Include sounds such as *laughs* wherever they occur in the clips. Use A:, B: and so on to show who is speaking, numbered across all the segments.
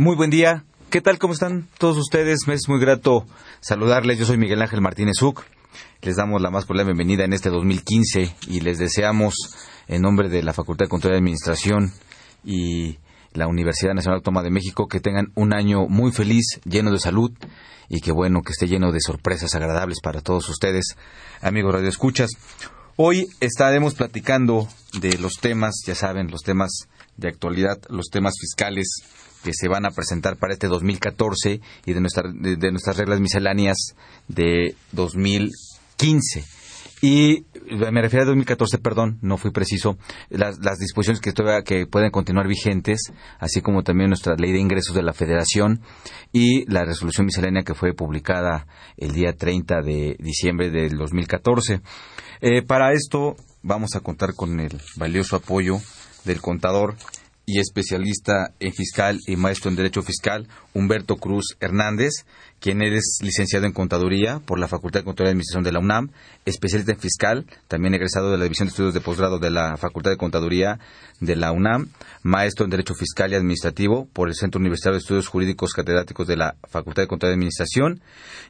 A: Muy buen día. ¿Qué tal? ¿Cómo están todos ustedes? Me es muy grato saludarles. Yo soy Miguel Ángel Martínez Uc. Les damos la más cordial bienvenida en este 2015 y les deseamos, en nombre de la Facultad de Control y Administración y la Universidad Nacional Autónoma de México, que tengan un año muy feliz, lleno de salud y que bueno, que esté lleno de sorpresas agradables para todos ustedes, amigos Radio Escuchas. Hoy estaremos platicando de los temas, ya saben, los temas de actualidad, los temas fiscales que se van a presentar para este 2014 y de, nuestra, de, nuestras reglas misceláneas de 2015. Y me refiero a 2014, perdón, no fui preciso, las, las disposiciones que, todavía, que pueden continuar vigentes, así como también nuestra ley de ingresos de la Federación y la resolución miscelánea que fue publicada el día 30 de diciembre del 2014. Eh, para esto vamos a contar con el valioso apoyo del contador y especialista en fiscal y maestro en derecho fiscal, Humberto Cruz Hernández, quien es licenciado en contaduría por la Facultad de Contaduría y Administración de la UNAM, especialista en fiscal, también egresado de la División de Estudios de Posgrado de la Facultad de Contaduría de la UNAM, maestro en derecho fiscal y administrativo por el Centro Universitario de Estudios Jurídicos Catedráticos de la Facultad de Contaduría y Administración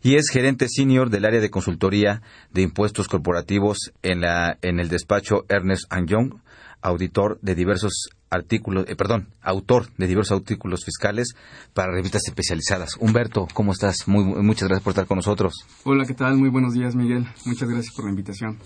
A: y es gerente senior del área de consultoría de impuestos corporativos en, la, en el despacho Ernest Young, auditor de diversos artículos, eh, perdón, autor de diversos artículos fiscales para revistas especializadas. Humberto, ¿cómo estás? Muy, muchas gracias por estar con nosotros.
B: Hola, ¿qué tal? Muy buenos días, Miguel. Muchas gracias por la invitación.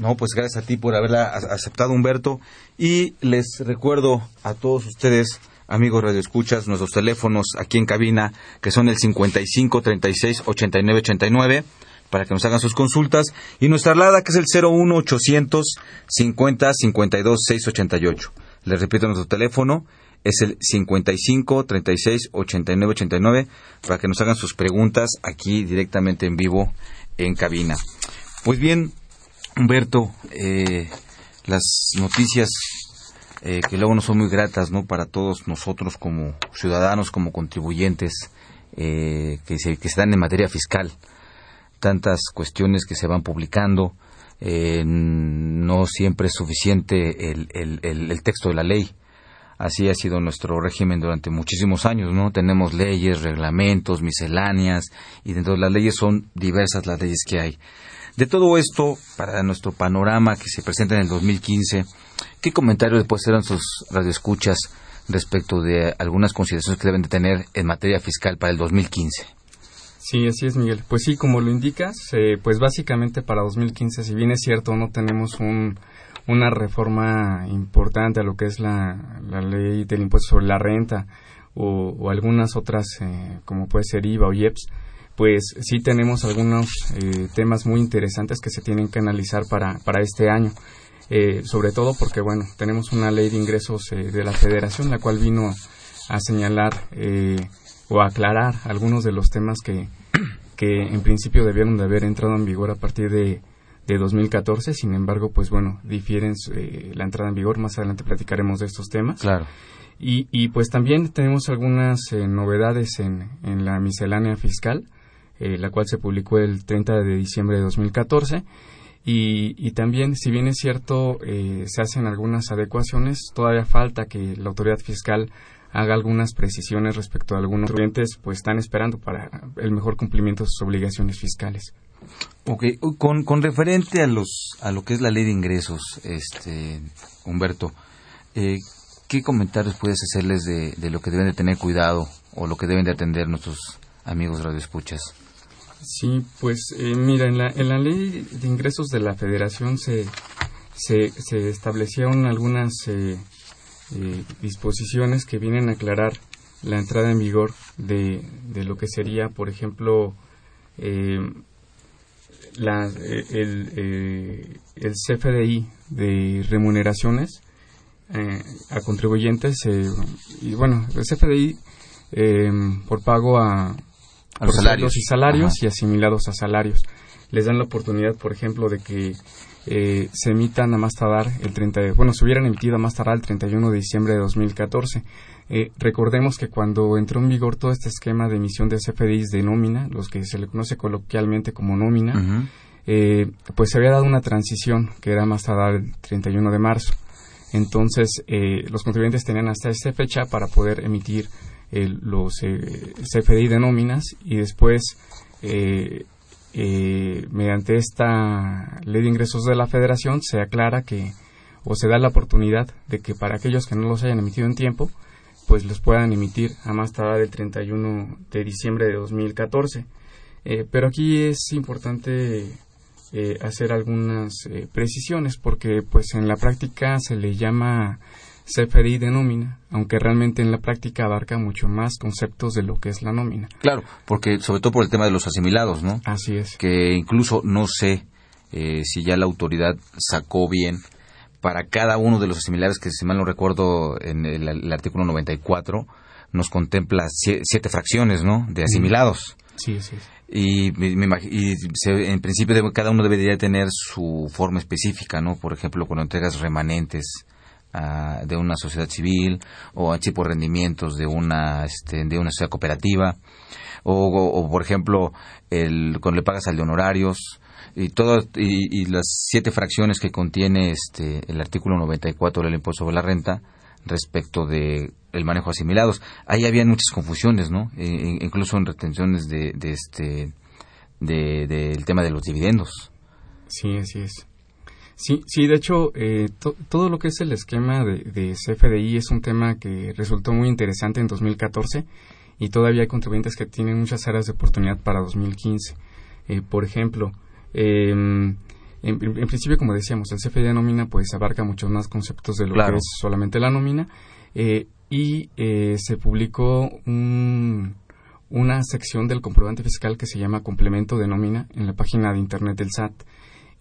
A: No, pues gracias a ti por haberla aceptado, Humberto. Y les recuerdo a todos ustedes, amigos radioescuchas, nuestros teléfonos aquí en cabina, que son el 55 36 89 89 para que nos hagan sus consultas y nuestra alada que es el 01800 50 52 688. Les repito nuestro teléfono es el 55 36 89 89 para que nos hagan sus preguntas aquí directamente en vivo en cabina. Pues bien, Humberto, eh, las noticias eh, que luego no son muy gratas, ¿no? Para todos nosotros como ciudadanos, como contribuyentes eh, que se que dan en materia fiscal tantas cuestiones que se van publicando, eh, no siempre es suficiente el, el, el, texto de la ley. Así ha sido nuestro régimen durante muchísimos años, ¿no? Tenemos leyes, reglamentos, misceláneas, y dentro de las leyes son diversas las leyes que hay. De todo esto, para nuestro panorama que se presenta en el 2015, ¿qué comentarios después eran sus radioescuchas respecto de algunas consideraciones que deben de tener en materia fiscal para el 2015?
B: Sí, así es, Miguel. Pues sí, como lo indicas, eh, pues básicamente para 2015, si bien es cierto, no tenemos un, una reforma importante a lo que es la, ley del impuesto sobre la renta o, algunas otras, eh, como puede ser IVA o IEPS, pues sí tenemos algunos eh, temas muy interesantes que se tienen que analizar para, para este año. Eh, sobre todo porque, bueno, tenemos una ley de ingresos de la federación, la cual vino a señalar o aclarar algunos de los temas que, que en principio debieron de haber entrado en vigor a partir de, de 2014. Sin embargo, pues bueno, difieren eh, la entrada en vigor. Más adelante platicaremos de estos temas.
A: Claro.
B: Y, y pues también tenemos algunas eh, novedades en, en, la miscelánea fiscal, eh, la cual se publicó el 30 de diciembre de 2014. Y, y también, si bien es cierto, eh, se hacen algunas adecuaciones, todavía falta que la autoridad fiscal haga algunas precisiones respecto a algunos clientes, pues están esperando para el mejor cumplimiento de sus obligaciones fiscales.
A: Ok, con, con referente a los a lo que es la ley de ingresos, este Humberto, eh, ¿qué comentarios puedes hacerles de, de, lo que deben de tener cuidado o lo que deben de atender nuestros amigos radioescuchas?
B: Sí, pues eh, mira, en la, en la ley de ingresos de la Federación se, se, se establecieron algunas eh, eh, disposiciones que vienen a aclarar la entrada en vigor de, de lo que sería, por ejemplo, eh, la, el, eh, el, CFDI de remuneraciones a contribuyentes. y bueno, el CFDI por pago a,
A: los salarios
B: y salarios y asimilados a salarios. Les dan la oportunidad, por ejemplo, de que eh, se emitan a más tardar el 30 de, bueno, se hubieran emitido a más tardar el 31 de diciembre de 2014. Eh, recordemos que cuando entró en vigor todo este esquema de emisión de CFDIs de nómina, los que se le conoce coloquialmente como nómina, eh, pues se había dado una transición que era más tardar el 31 de marzo. Entonces, los contribuyentes tenían hasta esta fecha para poder emitir los CFDI de nóminas y después eh, mediante esta ley de ingresos de la federación se aclara que o se da la oportunidad de que para aquellos que no los hayan emitido en tiempo pues los puedan emitir a más tardar el 31 de diciembre de 2014 eh, pero aquí es importante eh, hacer algunas eh, precisiones porque pues en la práctica se le llama CFDI de nómina, aunque realmente en la práctica abarca mucho más conceptos de lo que es la nómina.
A: Claro, porque sobre todo por el tema de los asimilados, ¿no?
B: Así es.
A: Que incluso no sé eh, si ya la autoridad sacó bien para cada uno de los asimilados que si mal no recuerdo en el, artículo 94 nos contempla siete fracciones, ¿no? De asimilados.
B: Sí, sí.
A: Y, y en principio cada uno debería tener su forma específica, ¿no? Por ejemplo, cuando entregas remanentes de una sociedad civil o tipo rendimientos de una este, de una sociedad cooperativa o, por ejemplo el cuando le pagas al de honorarios y todo y, las siete fracciones que contiene este el artículo 94 del impuesto sobre la renta respecto de el manejo asimilados. Ahí había muchas confusiones no e, e, incluso en retenciones de, de este del tema de los dividendos.
B: Sí así es Sí, sí, de hecho, eh, todo lo que es el esquema de, CFDI es un tema que resultó muy interesante en 2014 y todavía hay contribuyentes que tienen muchas áreas de oportunidad para 2015. Eh, por ejemplo, em, en, principio, como decíamos, el CFDI de nómina pues abarca muchos más conceptos de lo que es solamente la nómina eh, y se publicó una sección del comprobante fiscal que se llama complemento de nómina en la página de internet del SAT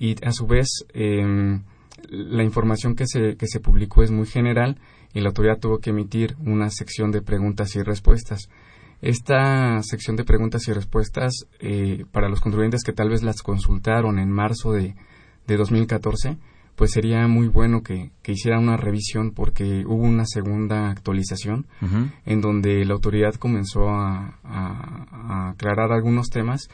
B: y a su vez em, la información que se, que se publicó es muy general y la autoridad tuvo que emitir una sección de preguntas y respuestas. Esta sección de preguntas y respuestas, eh, para los contribuyentes que tal vez las consultaron en marzo de, de 2014, pues sería muy bueno que, que hicieran una revisión porque hubo una segunda actualización en donde la autoridad comenzó a, a, aclarar algunos temas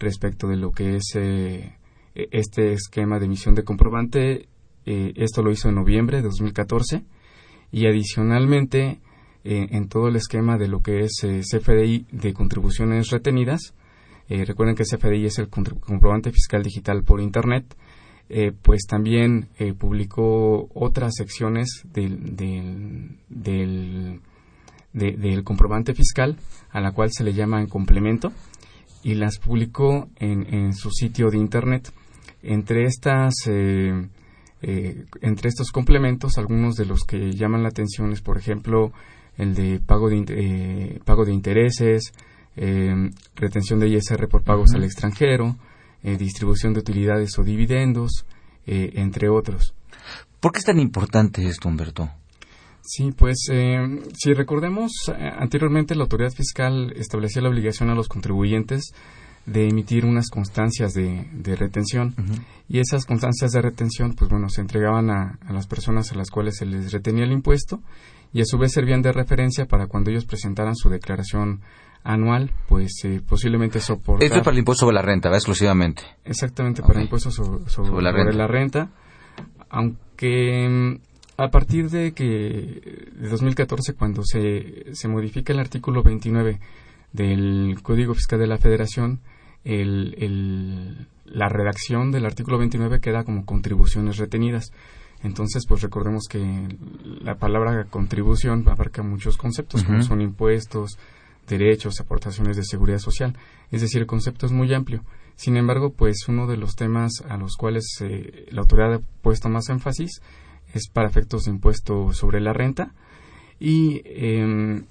B: respecto de lo que es eh, este esquema de emisión de comprobante. Eh, esto lo hizo en noviembre de 2014 y adicionalmente eh, en todo el esquema de lo que es eh, CFDI de contribuciones retenidas. recuerden que CFDI es el comprobante fiscal digital por Internet. pues también publicó otras secciones del, del, del, comprobante fiscal a la cual se le llama en complemento y las publicó en, en su sitio de Internet. Entre estas eh, eh, entre estos complementos, algunos de los que llaman la atención es, por ejemplo, el de pago de, eh, pago de intereses, retención de ISR por pagos al extranjero, distribución de utilidades o dividendos, entre otros.
A: ¿Por qué es tan importante esto, Humberto?
B: Sí, pues si recordemos, anteriormente la autoridad fiscal establecía la obligación a los contribuyentes de emitir unas constancias de, retención. Y esas constancias de retención pues bueno se entregaban a, las personas a las cuales se les retenía el impuesto y a su vez servían de referencia para cuando ellos presentaran su declaración anual pues eh, posiblemente soportar
A: esto es para el impuesto sobre la renta exclusivamente.
B: Exactamente para el impuesto sobre, la, renta. aunque mm, a partir de que de 2014 cuando se, se modifica el artículo 29 del Código Fiscal de la Federación el, la redacción del artículo 29 queda como contribuciones retenidas. Entonces, pues recordemos que la palabra contribución abarca muchos conceptos, como son impuestos, derechos, aportaciones de seguridad social. Es decir, el concepto es muy amplio. Sin embargo, pues uno de los temas a los cuales eh, la autoridad ha puesto más énfasis es para efectos de impuesto sobre la renta. Y em,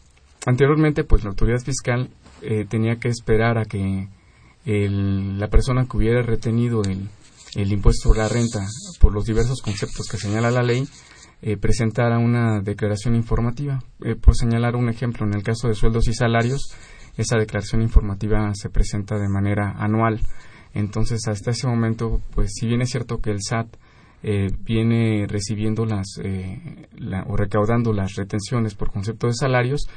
B: anteriormente, pues la autoridad fiscal eh, tenía que esperar a que la persona que hubiera retenido el, el, impuesto sobre la renta por los diversos conceptos que señala la ley, eh, presentara una declaración informativa. Eh, por señalar un ejemplo, en el caso de sueldos y salarios, esa declaración informativa se presenta de manera anual. Entonces, hasta ese momento, pues si bien es cierto que el SAT eh, viene recibiendo las o recaudando las retenciones por concepto de salarios,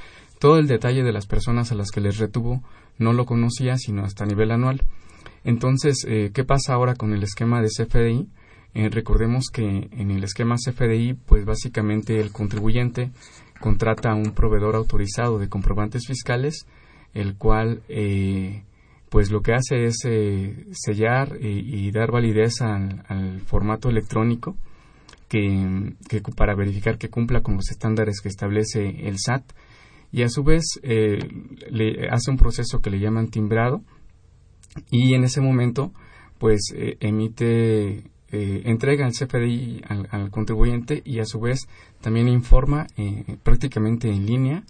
B: todo el detalle de las personas a las que les retuvo no lo conocía sino hasta nivel anual. Entonces, ¿qué pasa ahora con el esquema de CFDI? Eh, recordemos que en el esquema CFDI, pues básicamente el contribuyente contrata a un proveedor autorizado de comprobantes fiscales, el cual eh, pues lo que hace es eh, sellar y, dar validez al, formato electrónico que, para verificar que cumpla con los estándares que establece el SAT y a su vez le hace un proceso que le llaman timbrado y en ese momento pues emite eh, entrega el CFDI al, contribuyente y a su vez también informa eh, prácticamente en línea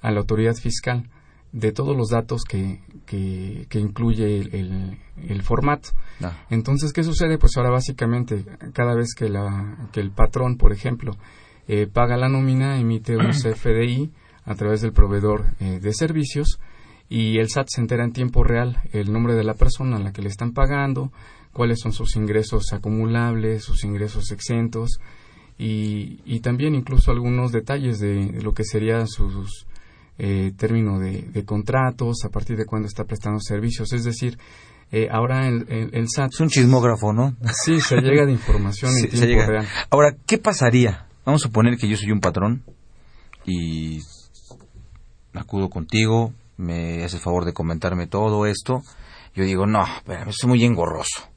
B: a la autoridad fiscal de todos los datos que, que, incluye el, formato. Ah. Entonces, ¿qué sucede? Pues ahora básicamente cada vez que, la, que el patrón, por ejemplo, eh, paga la nómina, emite un *clears throat* CFDI a través del proveedor de servicios y el SAT se entera en tiempo real el nombre de la persona a la que le están pagando, cuáles son sus ingresos acumulables, sus ingresos exentos y, también incluso algunos detalles de lo que sería sus eh, término de, contratos, a partir de cuándo está prestando servicios. Es decir, eh, ahora el, el, SAT...
A: Es un chismógrafo, ¿no?
B: Sí, se llega de información en *laughs* tiempo real.
A: Ahora, ¿qué pasaría? Vamos a suponer que yo soy un patrón y acudo contigo, me haces favor de comentarme todo esto. Yo digo, no, pero es muy engorroso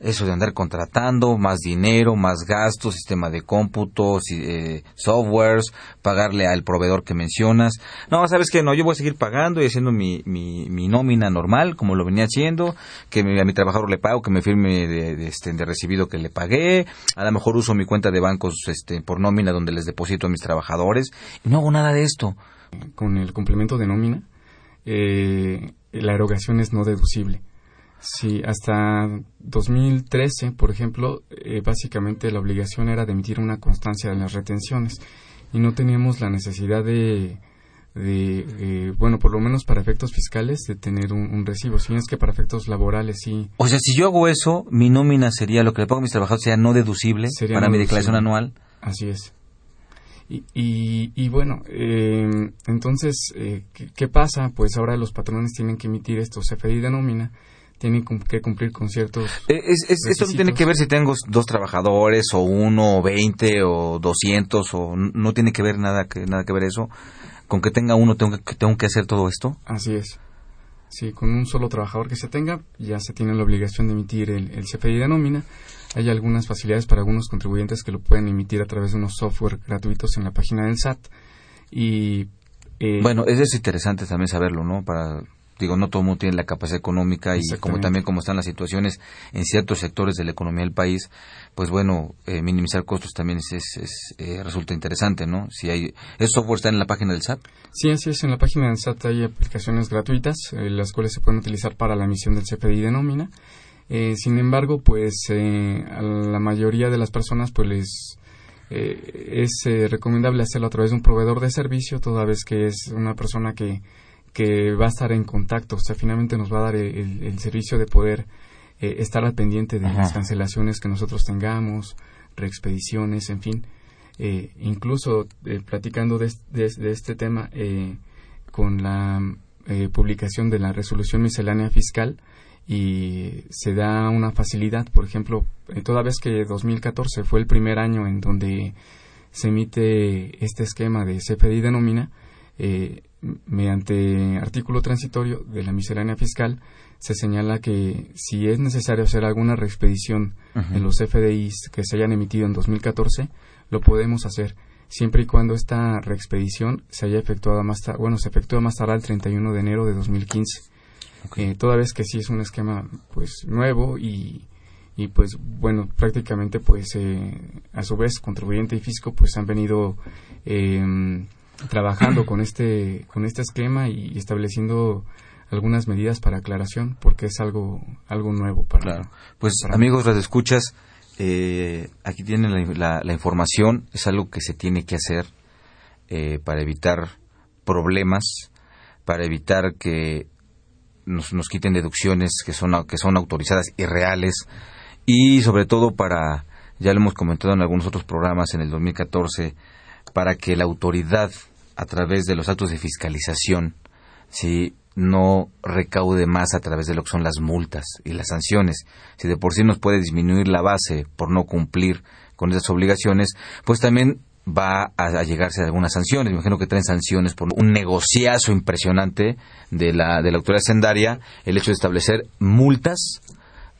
A: eso de andar contratando, más dinero, más gastos, sistema de cómputo, eh, softwares, pagarle al proveedor que mencionas. No, sabes que no, yo voy a seguir pagando y haciendo mi, mi, nómina normal, como lo venía haciendo, que a mi trabajador le pago, que me firme de, este, de recibido que le pagué, a lo mejor uso mi cuenta de bancos este, por nómina donde les deposito a mis trabajadores, y no hago nada de esto.
B: Con el complemento de nómina, eh, la erogación es no deducible. Sí, hasta 2013, por ejemplo, eh, básicamente la obligación era de emitir una constancia de las retenciones y no teníamos la necesidad de, de bueno, por lo menos para efectos fiscales, de tener un, recibo. Si es que para efectos laborales sí.
A: O sea, si yo hago eso, mi nómina sería, lo que le pongo a mis trabajadores sería no deducible para mi declaración anual.
B: Así es. Y, y, bueno, eh, entonces, eh, ¿qué, ¿qué, pasa? Pues ahora los patrones tienen que emitir estos CFDI de nómina tienen que cumplir con ciertos.
A: Eh, esto no tiene que ver si tengo dos trabajadores o uno o veinte o doscientos o no tiene que ver nada que nada que ver eso con que tenga uno tengo que tengo que hacer todo esto.
B: Así es. Sí, con un solo trabajador que se tenga ya se tiene la obligación de emitir el, el CFDI de nómina. Hay algunas facilidades para algunos contribuyentes que lo pueden emitir a través de unos software gratuitos en la página del SAT y
A: eh, bueno, eso es interesante también saberlo, ¿no? Para digo, no todo el mundo tiene la capacidad económica y como también como están las situaciones en ciertos sectores de la economía del país, pues bueno, eh, minimizar costos también es, eh, resulta interesante, ¿no? Si hay, ¿Ese software está en la página del SAT?
B: Sí, así es, en la página del SAT hay aplicaciones gratuitas, eh, las cuales se pueden utilizar para la emisión del CFDI de nómina. Sin embargo, pues a la mayoría de las personas pues les es recomendable hacerlo a través de un proveedor de servicio, toda vez que es una persona que que va a estar en contacto, o sea, finalmente nos va a dar el, servicio de poder eh, estar al pendiente de las cancelaciones que nosotros tengamos, reexpediciones, en fin. Eh, incluso eh, platicando de, este tema con la publicación de la resolución miscelánea fiscal y se da una facilidad, por ejemplo, toda vez que 2014 fue el primer año en donde se emite este esquema de CFDI de nómina, eh, mediante artículo transitorio de la miscelánea fiscal se señala que si es necesario hacer alguna reexpedición en los FDIs que se hayan emitido en 2014, lo podemos hacer siempre y cuando esta reexpedición se haya efectuado más tarde, bueno, se efectúa más tarde el 31 de enero de 2015. Eh, toda vez que sí es un esquema pues nuevo y, y pues bueno, prácticamente pues eh, a su vez contribuyente y fisco pues han venido eh, trabajando con este con este esquema y estableciendo algunas medidas para aclaración porque es algo algo nuevo para
A: claro. pues amigos las escuchas eh, aquí tienen la, la, información, es algo que se tiene que hacer eh, para evitar problemas, para evitar que nos, quiten deducciones que son, que son autorizadas y reales, y sobre todo para, ya lo hemos comentado en algunos otros programas en el 2014, para que la autoridad, a través de los actos de fiscalización, si no recaude más a través de lo que son las multas y las sanciones. Si de por sí nos puede disminuir la base por no cumplir con esas obligaciones, pues también va a, llegarse a algunas sanciones. Me imagino que traen sanciones por un negociazo impresionante de la, de la autoridad sendaria, el hecho de establecer multas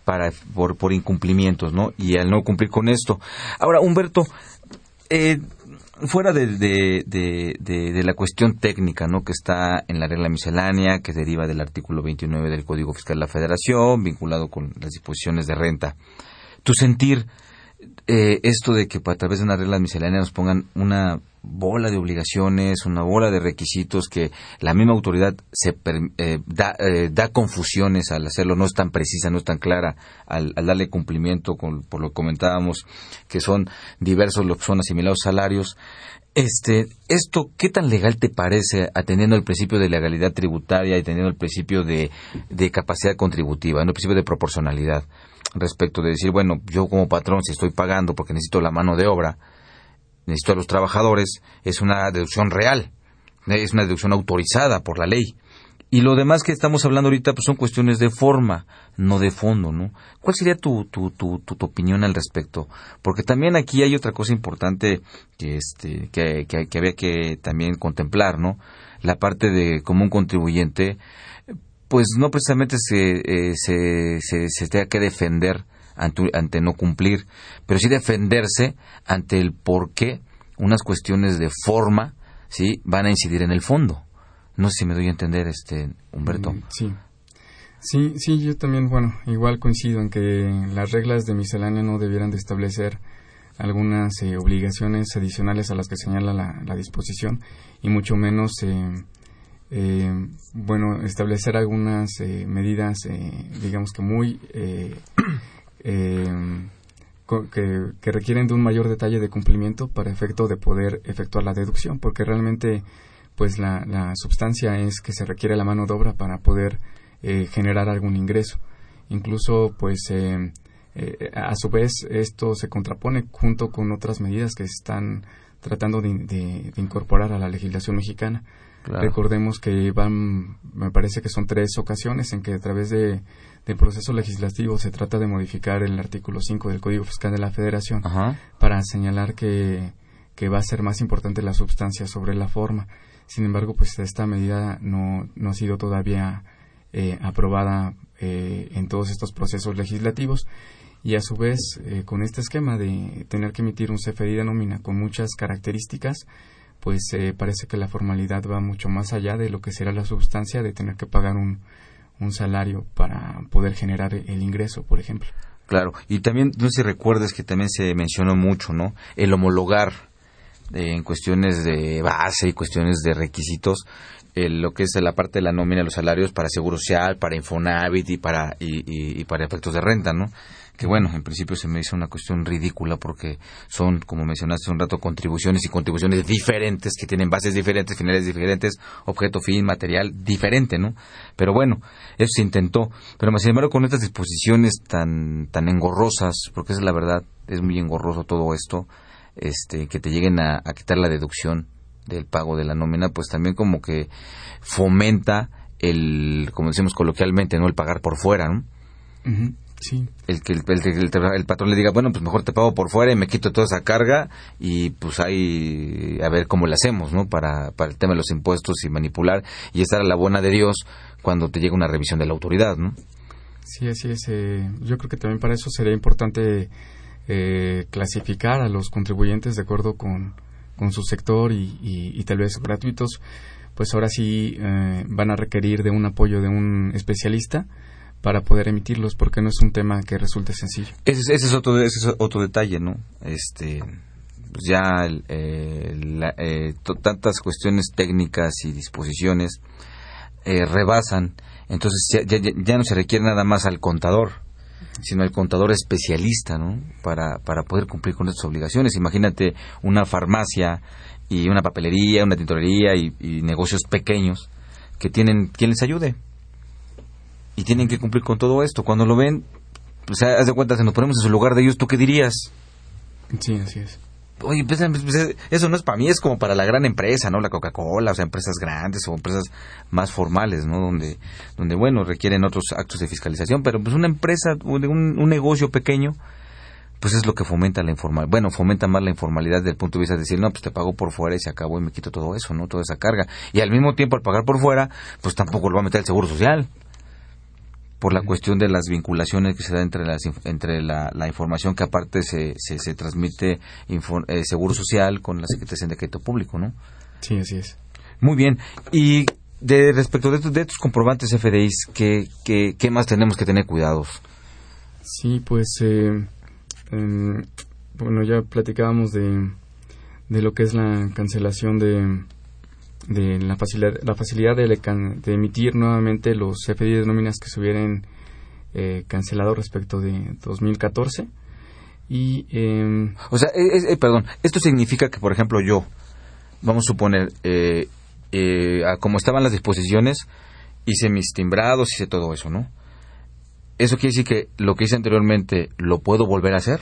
A: para, por, por incumplimientos, ¿no? Y al no cumplir con esto. Ahora, Humberto, eh, fuera de, de, de, la cuestión técnica, ¿no? Que está en la regla miscelánea, que deriva del artículo 29 del Código Fiscal de la Federación, vinculado con las disposiciones de renta. Tu sentir, eh, esto de que a través de una regla miscelánea nos pongan una bola de obligaciones, una bola de requisitos que la misma autoridad se eh, da, eh, da, confusiones al hacerlo, no es tan precisa, no es tan clara al, darle cumplimiento, con, por lo que comentábamos, que son diversos los que son asimilados salarios. Este, esto, ¿qué tan legal te parece atendiendo el principio de legalidad tributaria y teniendo el principio de, de capacidad contributiva, el principio de proporcionalidad? Respecto de decir, bueno, yo como patrón, si estoy pagando porque necesito la mano de obra, necesito a los trabajadores, es una deducción real, es una deducción autorizada por la ley. Y lo demás que estamos hablando ahorita pues son cuestiones de forma, no de fondo, ¿no? ¿Cuál sería tu, tu, tu, tu, opinión al respecto? Porque también aquí hay otra cosa importante que, este, que, que, que había que también contemplar, ¿no? La parte de como un contribuyente pues no precisamente se, eh, se, se, tenga que defender ante, no cumplir, pero sí defenderse ante el por qué unas cuestiones de forma sí van a incidir en el fondo. No sé si me doy a entender, este Humberto. Mm,
B: sí. Sí, sí, yo también, bueno, igual coincido en que las reglas de miscelánea no debieran de establecer algunas eh, obligaciones adicionales a las que señala la, la disposición y mucho menos eh, eh, bueno, establecer algunas eh, medidas, eh, digamos que muy, eh, *clears throat* que, que, requieren de un mayor detalle de cumplimiento para efecto de poder efectuar la deducción, porque realmente, pues la, la sustancia es que se requiere la mano de obra para poder generar algún ingreso. Incluso, pues, a su vez, esto se contrapone junto con otras medidas que están tratando de incorporar a la legislación mexicana Recordemos que van, me parece que son tres ocasiones en que a través de, del proceso legislativo se trata de modificar el artículo 5 del Código Fiscal de la Federación para señalar que, que va a ser más importante la sustancia sobre la forma. Sin embargo, pues esta medida no, no ha sido todavía eh, aprobada eh, en todos estos procesos legislativos. Y a su vez eh, con este esquema de tener que emitir un CFDI de nómina con muchas características, pues eh, parece que la formalidad va mucho más allá de lo que será la sustancia de tener que pagar un, un salario para poder generar el ingreso, por ejemplo.
A: Claro, y también, no sé si recuerdes que también se mencionó mucho, ¿no? El homologar eh, en cuestiones de base y cuestiones de requisitos, lo que es la parte de la nómina los salarios para Seguro Social, para Infonavit y para, y, y para efectos de renta, ¿no? Que bueno, en principio se me hizo una cuestión ridícula porque son, como mencionaste hace un rato, contribuciones y contribuciones diferentes que tienen bases diferentes, finales diferentes, objeto, fin, material diferente, ¿no? Pero bueno, eso se intentó. Pero sin embargo, con estas disposiciones tan, tan engorrosas, porque es la verdad, es muy engorroso todo esto, este, que te lleguen a, quitar la deducción del pago de la nómina, pues también como que fomenta el, como decimos coloquialmente, ¿no? El pagar por fuera, ¿no? El que el, patrón le diga, bueno, pues mejor te pago por fuera y me quito toda esa carga y pues ahí a ver cómo le hacemos, ¿no? Para, para el tema de los impuestos y manipular y estar a la buena de Dios cuando te llega una revisión de la autoridad, ¿no?
B: Sí, así es. Eh, yo creo que también para eso sería importante eh, clasificar a los contribuyentes de acuerdo con, con su sector y, y, tal vez gratuitos, pues ahora sí eh, van a requerir de un apoyo de un especialista para poder emitirlos porque no es un tema que resulte sencillo.
A: Ese, es otro ese es otro detalle, ¿no? Este pues ya eh, eh, tantas cuestiones técnicas y disposiciones eh, rebasan, entonces ya, ya, no se requiere nada más al contador, sino al contador especialista, ¿no? Para, para poder cumplir con estas obligaciones. Imagínate una farmacia y una papelería, una tintorería y, y negocios pequeños que tienen quien les ayude. Y tienen que cumplir con todo esto. Cuando lo ven, pues haz de cuenta, si nos ponemos en su lugar de ellos, ¿tú qué dirías?
B: Sí, así es.
A: Oye, pues, pues, eso no es para mí, es como para la gran empresa, ¿no? La Coca-Cola, o sea, empresas grandes o empresas más formales, ¿no? Donde, donde bueno, requieren otros actos de fiscalización, pero pues una empresa, un, un negocio pequeño, pues es lo que fomenta la informalidad. Bueno, fomenta más la informalidad desde el punto de vista de decir, no, pues te pago por fuera y se acabó y me quito todo eso, ¿no? Toda esa carga. Y al mismo tiempo, al pagar por fuera, pues tampoco lo va a meter el Seguro Social por la cuestión de las vinculaciones que se da entre, las, entre la, la información que aparte se, se, se transmite eh, Seguro Social con la Secretaría de Crédito Público, ¿no?
B: Sí, así es.
A: Muy bien. Y de respecto de, de estos comprobantes FDIs, ¿qué, qué, qué más tenemos que tener cuidados?
B: Sí, pues, eh, em, bueno, ya platicábamos de, de lo que es la cancelación de de la facilidad, la facilidad de, de emitir nuevamente los FDI de nóminas que se hubieran eh, cancelado respecto de 2014. Y, eh,
A: o sea, eh, perdón, esto significa que, por ejemplo, yo, vamos a suponer, eh, eh, como estaban las disposiciones, hice mis timbrados, hice todo eso, ¿no? ¿Eso quiere decir que lo que hice anteriormente lo puedo volver a hacer?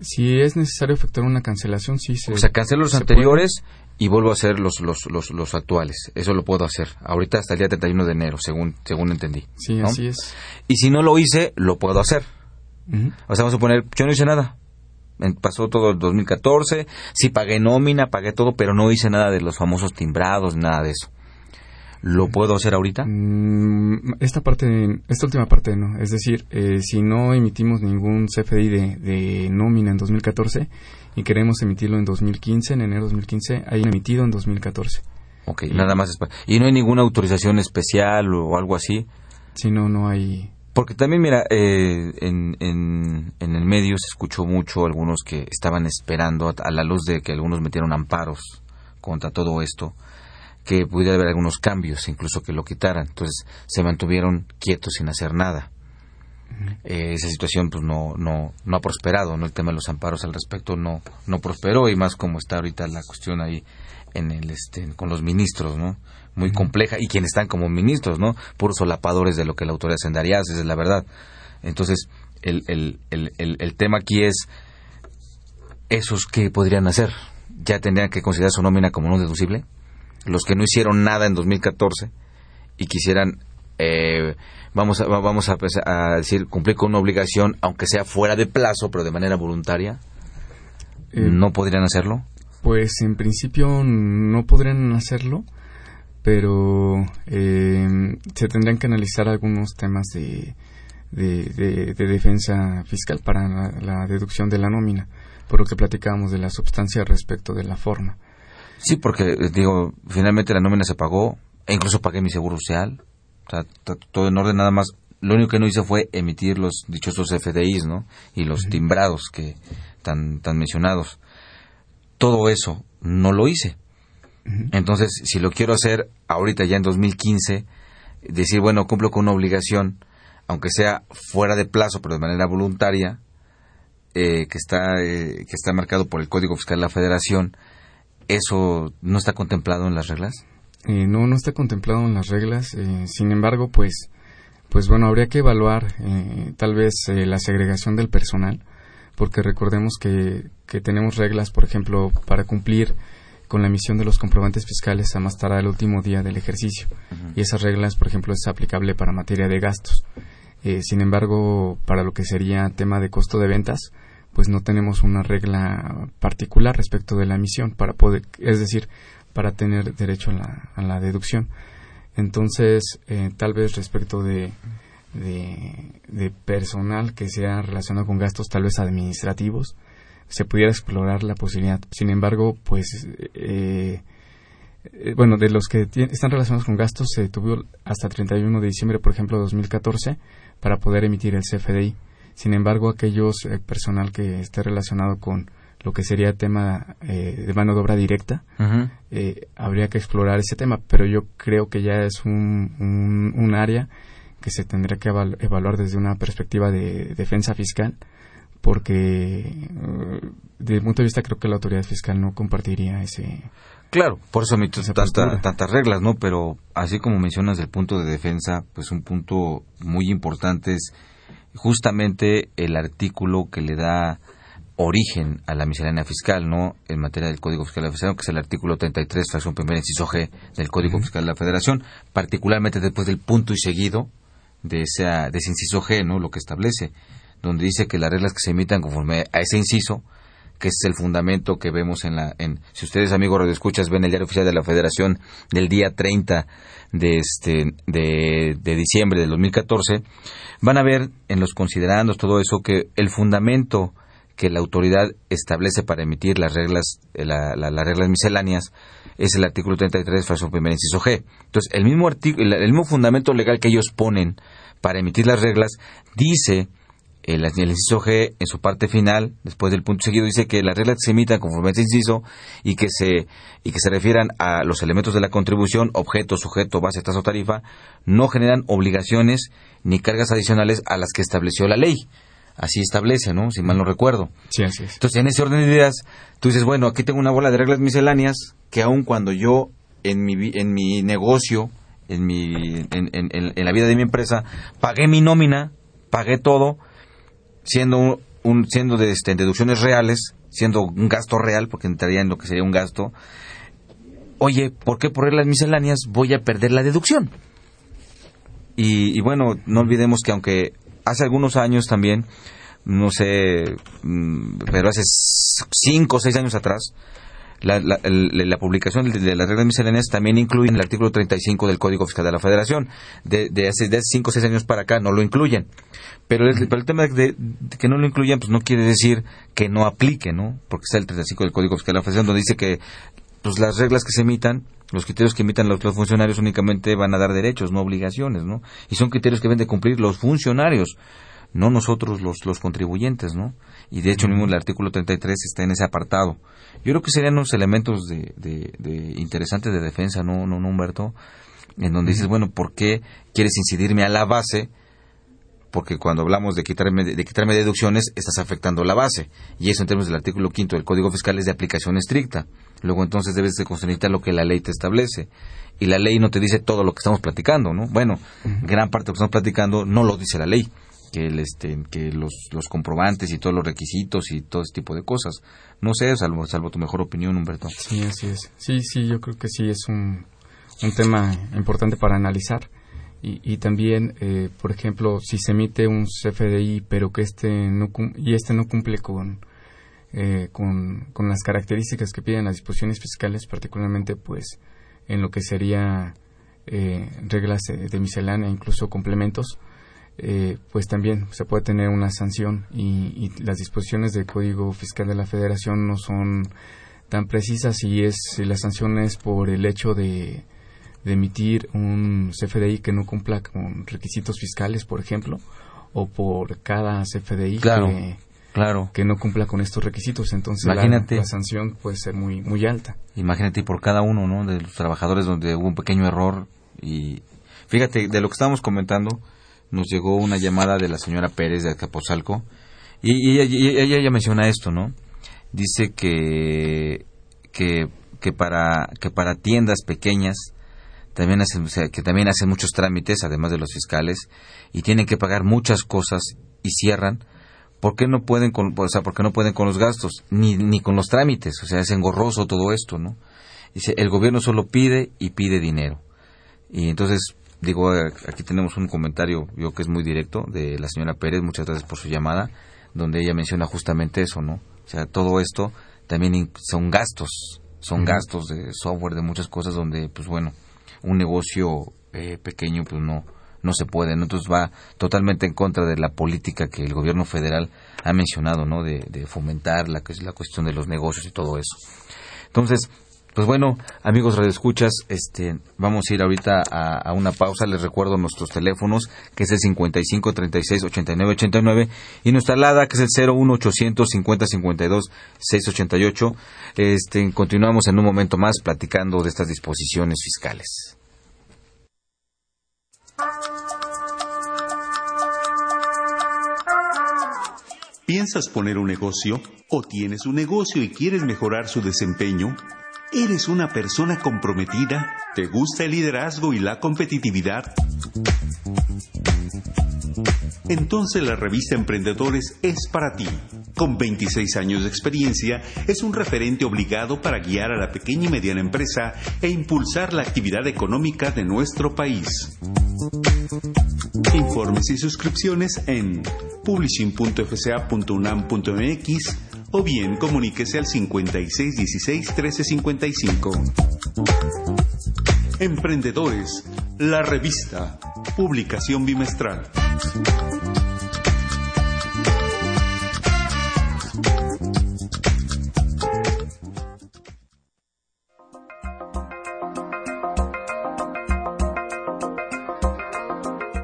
B: Si es necesario efectuar una cancelación, sí se.
A: O sea, cancelo los anteriores y vuelvo a hacer los, los, los, los, actuales. Eso lo puedo hacer. Ahorita hasta el día 31 de enero, según, según entendí.
B: Sí, así es.
A: Y si no lo hice, lo puedo hacer. O sea, vamos a poner, yo no hice nada. Pasó todo el 2014, sí pagué nómina, pagué todo, pero no hice nada de los famosos timbrados, nada de eso. ¿Lo puedo hacer ahorita?
B: Mm, esta parte, esta última parte no. Es decir, eh, si no emitimos ningún CFDI de, de nómina en 2014, y queremos emitirlo en 2015, en enero de 2015, hay emitido en 2014.
A: Ok, nada más. ¿Y no hay ninguna autorización especial o algo así?
B: Sí, no, no hay.
A: Porque también, mira, eh, en, en, en, el medio se escuchó mucho algunos que estaban esperando, a, la luz de que algunos metieron amparos contra todo esto, que pudiera haber algunos cambios, incluso que lo quitaran. Entonces se mantuvieron quietos sin hacer nada. Eh, esa situación pues no, no, no ha prosperado, ¿no? El tema de los amparos al respecto no, no prosperó y más como está ahorita la cuestión ahí en el este con los ministros, ¿no? Muy compleja y quienes están como ministros, ¿no? Puros solapadores de lo que la autoridad hacendaria hace, es la verdad. Entonces, el, el, el, el, tema aquí es esos que podrían hacer, ya tendrían que considerar su nómina como no deducible, los que no hicieron nada en 2014 y quisieran eh, vamos a, vamos a, decir cumplir con una obligación aunque sea fuera de plazo pero de manera voluntaria eh, no podrían hacerlo
B: pues en principio no podrían hacerlo pero eh, se tendrían que analizar algunos temas de, de, defensa fiscal para la, deducción de la nómina por lo que platicábamos de la sustancia respecto de la forma
A: sí porque digo finalmente la nómina se pagó e incluso pagué mi seguro social todo en orden nada más. Lo único que no hice fue emitir los dichosos FDIs, ¿no? Y los timbrados que tan, tan mencionados. Todo eso no lo hice. Entonces, si lo quiero hacer ahorita ya en 2015, decir, bueno, cumplo con una obligación, aunque sea fuera de plazo, pero de manera voluntaria, eh, que, está, eh, que está marcado por el Código Fiscal de la Federación, ¿eso no está contemplado en las reglas?
B: Eh, no, no está contemplado en las reglas. Eh, sin embargo, pues, pues bueno, habría que evaluar eh, tal vez la segregación del personal, porque recordemos que, que tenemos reglas, por ejemplo, para cumplir con la emisión de los comprobantes fiscales a más tardar el último día del ejercicio. Y esas reglas, por ejemplo, es aplicable para materia de gastos. sin embargo, para lo que sería tema de costo de ventas, pues no tenemos una regla particular respecto de la emisión para poder, es decir, para tener derecho a la, a la deducción. Entonces, eh, tal vez respecto de, de, personal que sea relacionado con gastos tal vez administrativos, se pudiera explorar la posibilidad. Sin embargo, pues, eh, eh, bueno, de los que están relacionados con gastos se tuvo hasta 31 de diciembre, por ejemplo, de 2014, para poder emitir el CFDI. Sin embargo, aquellos personal que esté relacionado con lo que sería tema eh, de mano de obra directa, eh, habría que explorar ese tema, pero yo creo que ya es un, un, área que se tendría que evaluar desde una perspectiva de defensa fiscal, porque eh, desde mi punto de vista creo que la autoridad fiscal no compartiría ese...
A: Claro, por eso me tanta, tantas reglas, ¿no? Pero así como mencionas el punto de defensa, pues un punto muy importante es justamente el artículo que le da origen a la miscelánea fiscal, ¿no? En materia del Código Fiscal de la Federación, que es el artículo 33, fracción primera, inciso G del Código Fiscal de la Federación, particularmente después del punto y seguido de, esa, de ese inciso G, ¿no? Lo que establece, donde dice que las reglas que se emitan conforme a ese inciso, que es el fundamento que vemos en la, en, si ustedes amigos radioescuchas ven el diario oficial de la Federación del día 30 de este, de, de diciembre del 2014, van a ver en los considerandos todo eso que el fundamento que la autoridad establece para emitir las reglas, las reglas misceláneas es el artículo 33, fracción primera, inciso G. Entonces, el mismo, artículo, el, mismo fundamento legal que ellos ponen para emitir las reglas dice el, el, inciso G en su parte final, después del punto seguido, dice que las reglas se emitan conforme a este inciso y que se y que se refieran a los elementos de la contribución, objeto, sujeto, base, tasa o tarifa, no generan obligaciones ni cargas adicionales a las que estableció la ley así establece, ¿no? Si mal no recuerdo.
B: Sí, así es.
A: Entonces, en ese orden de ideas, tú dices, bueno, aquí tengo una bola de reglas misceláneas que aun cuando yo en mi, en mi negocio, en, mi, en, en, en la vida de mi empresa, pagué mi nómina, pagué todo, siendo, un, siendo de este, deducciones reales, siendo un gasto real, porque entraría en lo que sería un gasto, oye, ¿por qué por reglas misceláneas voy a perder la deducción? Y, y, bueno, no olvidemos que aunque hace algunos años también, no sé, mm, pero hace cinco o seis años atrás, la, publicación de, las reglas misceláneas también incluye el artículo 35 del Código Fiscal de la Federación. De, hace, de cinco o seis años para acá no lo incluyen. Pero el, tema de, que no lo incluyan, pues no quiere decir que no aplique, ¿no? Porque está el 35 del Código Fiscal de la Federación donde dice que pues las reglas que se emitan los criterios que emitan los, funcionarios únicamente van a dar derechos, no obligaciones, ¿no? Y son criterios que deben de cumplir los funcionarios, no nosotros los, los contribuyentes, ¿no? Y de hecho, mismo el artículo 33 está en ese apartado. Yo creo que serían unos elementos de, de, interesantes de defensa, ¿no, no, Humberto? En donde dices, bueno, ¿por qué quieres incidirme a la base? porque cuando hablamos de quitarme, de quitarme deducciones, estás afectando la base. Y eso en términos del artículo quinto del Código Fiscal es de aplicación estricta. Luego entonces debes de considerar lo que la ley te establece. Y la ley no te dice todo lo que estamos platicando, ¿no? Bueno, gran parte de lo que estamos platicando no lo dice la ley. Que, el, este, que los, los comprobantes y todos los requisitos y todo ese tipo de cosas. No sé, salvo, salvo tu mejor opinión, Humberto.
B: Sí, así es. Sí, sí, yo creo que sí es un, un tema importante para analizar y, también, eh, por ejemplo, si se emite un CFDI, pero que este no y este no cumple con, eh, con, con, las características que piden las disposiciones fiscales, particularmente, pues, en lo que sería eh, reglas de, miscelánea, incluso complementos, pues también se puede tener una sanción y, y, las disposiciones del Código Fiscal de la Federación no son tan precisas y es la sanción es por el hecho de de emitir un CFDI que no cumpla con requisitos fiscales, por ejemplo, o por cada CFDI que,
A: claro.
B: que no cumpla con estos requisitos. Entonces la, sanción puede ser muy, muy alta.
A: Imagínate por cada uno ¿no? de los trabajadores donde hubo un pequeño error. Y fíjate, de lo que estábamos comentando, nos llegó una llamada de la señora Pérez de Capozalco y, ella, ella, ella menciona esto, ¿no? Dice que, que, que, para, que para tiendas pequeñas también hacen, que también hacen muchos trámites, además de los fiscales, y tienen que pagar muchas cosas y cierran. ¿Por qué no pueden con, o sea, no pueden con los gastos? Ni, ni con los trámites, o sea, es engorroso todo esto, ¿no? Dice, el gobierno solo pide y pide dinero. Y entonces, digo, aquí tenemos un comentario, yo que es muy directo, de la señora Pérez, muchas gracias por su llamada, donde ella menciona justamente eso, ¿no? O sea, todo esto también son gastos, son gastos de software, de muchas cosas donde, pues bueno, un negocio eh, pequeño pues no no se puede entonces va totalmente en contra de la política que el gobierno federal ha mencionado no de, fomentar la la cuestión de los negocios y todo eso. Entonces pues bueno, amigos radioescuchas, este, vamos a ir ahorita a, a, una pausa. Les recuerdo nuestros teléfonos, que es el 55 36 89 89 y nuestra alada, que es el 01 800 50 52 688. Este, continuamos en un momento más platicando de estas disposiciones fiscales.
C: ¿Piensas poner un negocio o tienes un negocio y quieres mejorar su desempeño? ¿Eres una persona comprometida? ¿Te gusta el liderazgo y la competitividad? Entonces la revista Emprendedores es para ti. Con 26 años de experiencia, es un referente obligado para guiar a la pequeña y mediana empresa e impulsar la actividad económica de nuestro país. Informes y suscripciones en publishing.fca.unam.mx o bien comuníquese al 5616-1355. Emprendedores, la revista, publicación bimestral.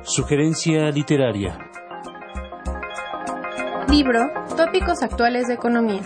D: Sugerencia literaria.
E: Libro Tópicos actuales de economía.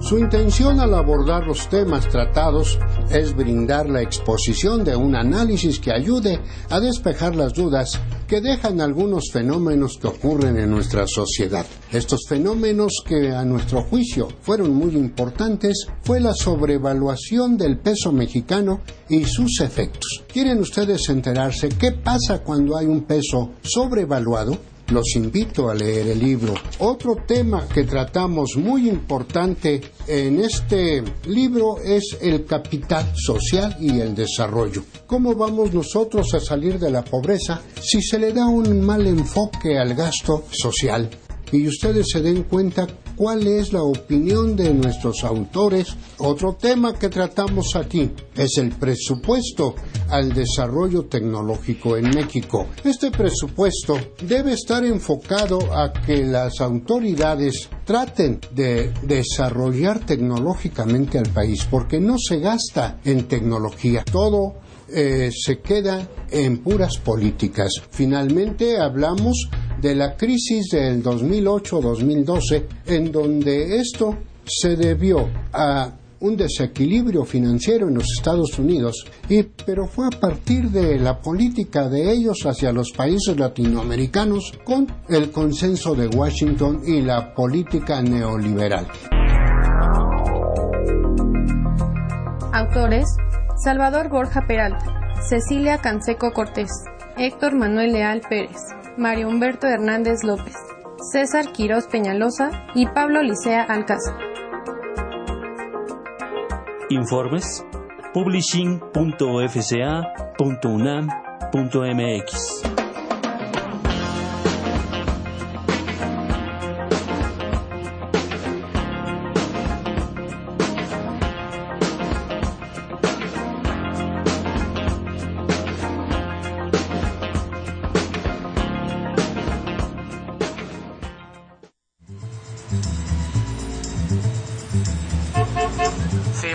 F: Su intención al abordar los temas tratados es brindar la exposición de un análisis que ayude a despejar las dudas que dejan algunos fenómenos que ocurren en nuestra sociedad. Estos fenómenos que a nuestro juicio fueron muy importantes fue la sobrevaluación del peso mexicano y sus efectos. ¿Quieren ustedes enterarse qué pasa cuando hay un peso sobrevaluado? Los invito a leer el libro. Otro tema que tratamos muy importante en este libro es el capital social y el desarrollo. ¿Cómo vamos nosotros a salir de la pobreza si se le da un mal enfoque al gasto social? Y ustedes se den cuenta cuál es la opinión de nuestros autores. Otro tema que tratamos aquí es el presupuesto al desarrollo tecnológico en México. Este presupuesto debe estar enfocado a que las autoridades traten de desarrollar tecnológicamente al país, porque no se gasta en tecnología. Todo eh, se queda en puras políticas. Finalmente hablamos de la crisis del 2008-2012, en donde esto se debió a un desequilibrio financiero en los Estados Unidos, y, pero fue a partir de la política de ellos hacia los países latinoamericanos con el consenso de Washington y la política neoliberal.
E: Autores Salvador Borja Peralta, Cecilia Canseco Cortés, Héctor Manuel Leal Pérez, Mario Humberto Hernández López, César Quirós Peñalosa y Pablo Licea Alcázar.
D: Informes publishing.fca.unam.mx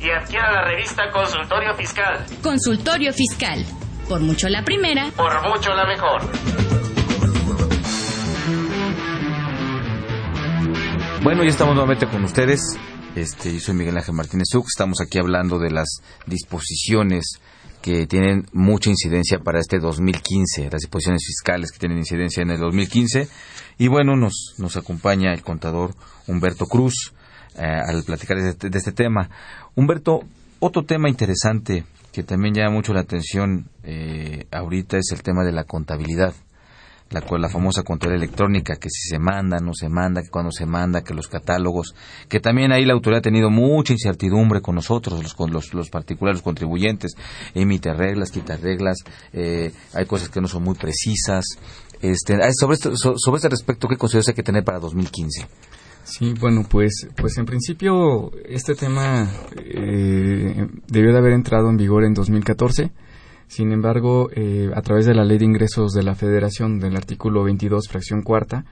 G: y adquiera la revista Consultorio Fiscal.
H: Consultorio Fiscal. Por mucho la primera.
G: Por mucho la mejor.
A: Bueno, ya estamos nuevamente con ustedes. Este, yo soy Miguel Ángel Martínez Zuc. Estamos aquí hablando de las disposiciones que tienen mucha incidencia para este 2015, las disposiciones fiscales que tienen incidencia en el 2015. Y bueno, nos, nos acompaña el contador Humberto Cruz eh, al platicar de este, de este, tema. Humberto, otro tema interesante que también llama mucho la atención eh, ahorita es el tema de la contabilidad la, la famosa contabilidad electrónica, que si se manda, no se manda, que cuando se manda, que los catálogos, que también ahí la autoridad ha tenido mucha incertidumbre con nosotros, los, con los, los particulares, los contribuyentes, emite reglas, quita reglas, eh, hay cosas que no son muy precisas. Este, sobre, esto, sobre este respecto, ¿qué consideras hay que tener para 2015?
B: Sí, bueno, pues, pues en principio este tema eh, debió de haber entrado en vigor en 2014 sin embargo, eh, a través de la Ley de Ingresos de la Federación, del artículo 22, fracción cuarta,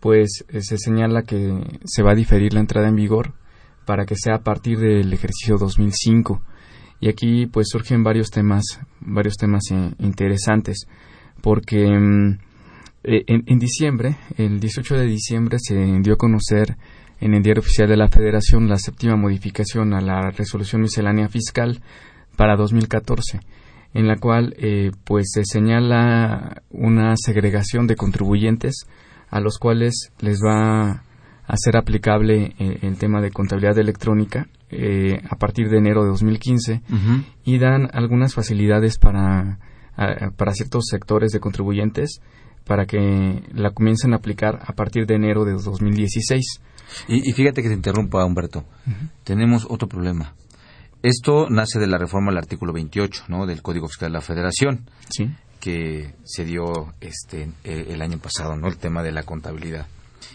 B: pues eh, se señala que se va a diferir la entrada en vigor para que sea a partir del ejercicio 2005. Y aquí pues surgen varios temas, varios temas interesantes, porque mm, en, en, diciembre, el 18 de diciembre, se dio a conocer en el Diario Oficial de la Federación la séptima modificación a la resolución miscelánea fiscal para 2014 en la cual eh, pues se señala una segregación de contribuyentes a los cuales les va a ser aplicable eh, el tema de contabilidad electrónica eh, a partir de enero de 2015 y dan algunas facilidades para, para ciertos sectores de contribuyentes para que la comiencen a aplicar a partir de enero de 2016.
A: Y, y fíjate que te interrumpa, Humberto. Tenemos otro problema. Esto nace de la reforma al artículo 28 ¿no? del Código Fiscal de la Federación, que se dio este, eh, el año pasado, ¿no? el tema de la contabilidad.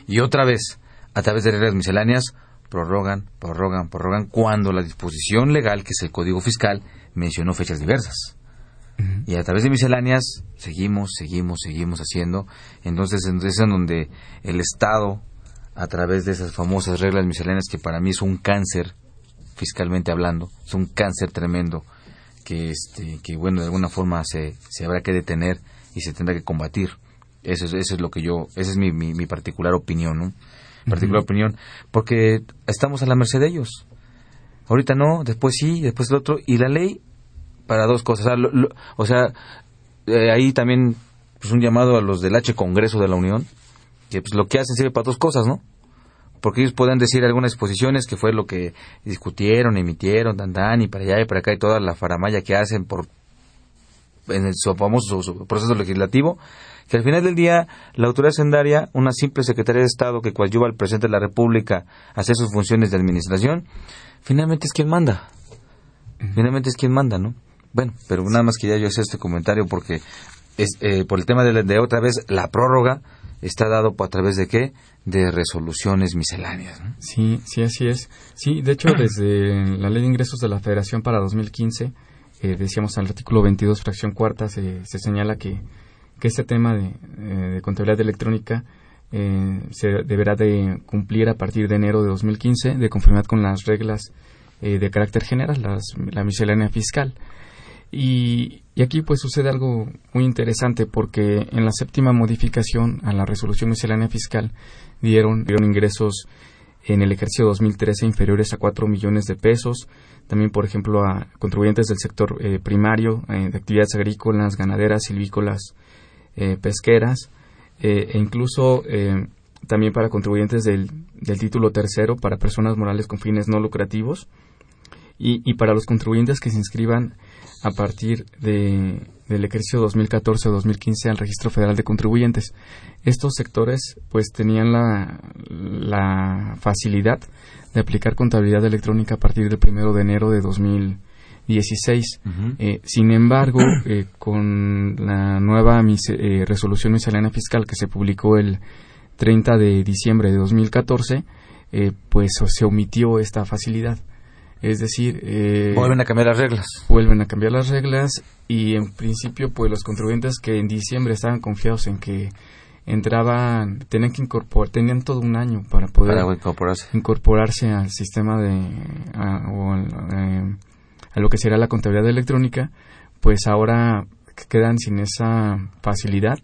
A: Y otra vez, a través de reglas misceláneas, prorrogan, prorrogan, prorrogan, cuando la disposición legal, que es el Código Fiscal, mencionó fechas diversas. Y a través de misceláneas seguimos, seguimos, seguimos haciendo. Entonces, es en donde el Estado, a través de esas famosas reglas misceláneas, que para mí es un cáncer fiscalmente hablando, es un cáncer tremendo que, este, que bueno, de alguna forma se, se habrá que detener y se tendrá que combatir. Eso es, eso es lo que yo, esa es mi, mi, particular opinión, ¿no? Particular opinión, porque estamos a la merced de ellos. Ahorita no, después sí, después el otro, y la ley para dos cosas. O sea, eh, ahí también pues un llamado a los del H Congreso de la Unión, que pues lo que hacen sirve para dos cosas, ¿no? porque ellos pueden decir algunas exposiciones que fue lo que discutieron, emitieron, y para allá y para acá y toda la faramaya que hacen por en el, su famoso proceso legislativo, que al final del día la autoridad sendaria, una simple secretaria de Estado que coadyuva al presidente de la República a hacer sus funciones de administración, finalmente es quien manda. Finalmente es quien manda, ¿no? Bueno, pero nada más quería yo hacer este comentario porque es, eh, por el tema de, de otra vez la prórroga está dado a través de qué? De resoluciones misceláneas.
B: Sí, sí, así es. Sí, de hecho, *clears throat* desde la Ley de Ingresos de la Federación para 2015, eh, decíamos en el artículo 22, fracción cuarta, se, señala que, que este tema de, eh, contabilidad electrónica eh, se deberá de cumplir a partir de enero de 2015, de conformidad con las reglas de carácter general, las, la miscelánea fiscal. Y, aquí pues sucede algo muy interesante porque en la séptima modificación a la resolución miscelánea fiscal dieron, dieron ingresos en el ejercicio 2013 inferiores a 4 millones de pesos, también por ejemplo a contribuyentes del sector eh, primario, eh, de actividades agrícolas, ganaderas, silvícolas, eh, pesqueras, e incluso también para contribuyentes del, título tercero para personas morales con fines no lucrativos. Y, y para los contribuyentes que se inscriban a partir de, del ejercicio 2014-2015 al Registro Federal de Contribuyentes. Estos sectores pues tenían la, la facilidad de aplicar contabilidad electrónica a partir del primero de enero de 2016. Eh, sin embargo, *clears throat* eh, con la nueva eh, resolución miscelánea fiscal que se publicó el 30 de diciembre de 2014, pues se omitió esta facilidad. Es decir...
A: Eh, vuelven a cambiar las reglas.
B: Vuelven a cambiar las reglas y en principio pues los contribuyentes que en diciembre estaban confiados en que entraban, tenían que incorporar, tenían todo un año para poder incorporarse. al sistema de... A, o eh, a lo que será la contabilidad electrónica, pues ahora quedan sin esa facilidad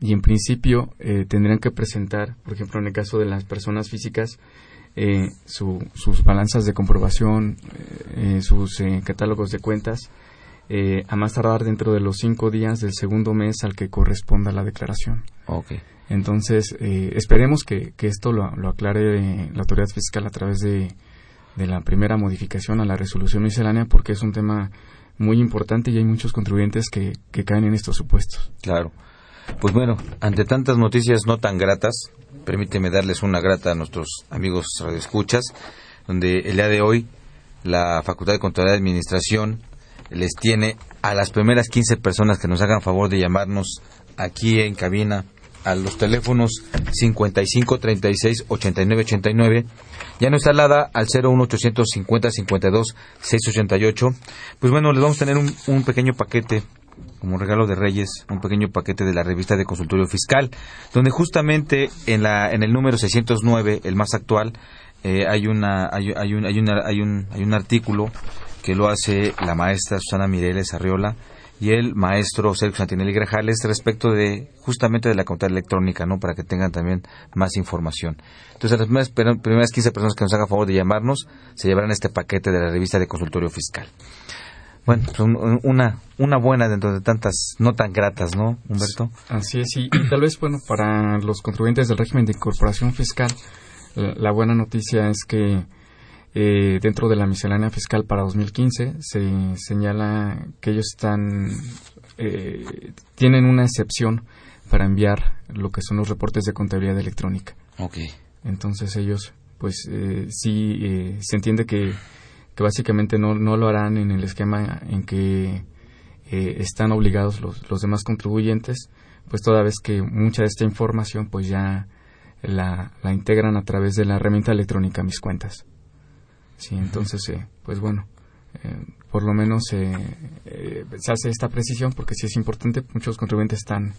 B: y en principio eh, tendrían que presentar, por ejemplo, en el caso de las personas físicas, eh, sus balanzas de comprobación, eh, sus eh, catálogos de cuentas eh, a más tardar dentro de los cinco días del segundo mes al que corresponda la declaración.
A: Ok.
B: Entonces, eh, esperemos que, que esto lo, lo aclare la autoridad fiscal a través de, de la primera modificación a la resolución miscelánea, porque es un tema muy importante y hay muchos contribuyentes que, que caen en estos supuestos.
A: Claro. Pues bueno, ante tantas noticias no tan gratas, permíteme darles una grata a nuestros amigos radioescuchas, donde el día de hoy la Facultad de Contabilidad y Administración les tiene a las primeras 15 personas que nos hagan favor de llamarnos aquí en cabina a los teléfonos 55 36 89 89 ya no está alada al 01800 50 52 688 pues bueno les vamos a tener un pequeño paquete como regalo de Reyes, un pequeño paquete de la revista de consultorio fiscal, donde justamente en, la, en el número 609, el más actual, eh, hay, una, hay, hay, un, hay, una, hay, un, hay un artículo que lo hace la maestra Susana Mireles Arriola y el maestro Sergio Santinelli Grajales respecto de justamente de la contabilidad electrónica, ¿no? Para que tengan también más información. Entonces, las primeras, primeras 15 personas que nos hagan favor de llamarnos se llevarán este paquete de la revista de consultorio fiscal. Bueno, pues una, una buena dentro de tantas no tan gratas, ¿no, Humberto?
B: Así es, y, y tal vez, bueno, para los contribuyentes del régimen de incorporación fiscal, la, la buena noticia es que eh, dentro de la miscelánea fiscal para 2015 se señala que ellos están eh, tienen una excepción para enviar lo que son los reportes de contabilidad electrónica.
A: Ok.
B: Entonces ellos, pues eh, sí, eh, se entiende que, que básicamente no, no lo harán en el esquema en que eh, están obligados los, los demás contribuyentes, pues toda vez que mucha de esta información pues ya la, la integran a través de la herramienta electrónica Mis Cuentas. Sí, entonces, eh, pues bueno, eh, por lo menos eh, eh, se hace esta precisión porque sí es importante, muchos contribuyentes están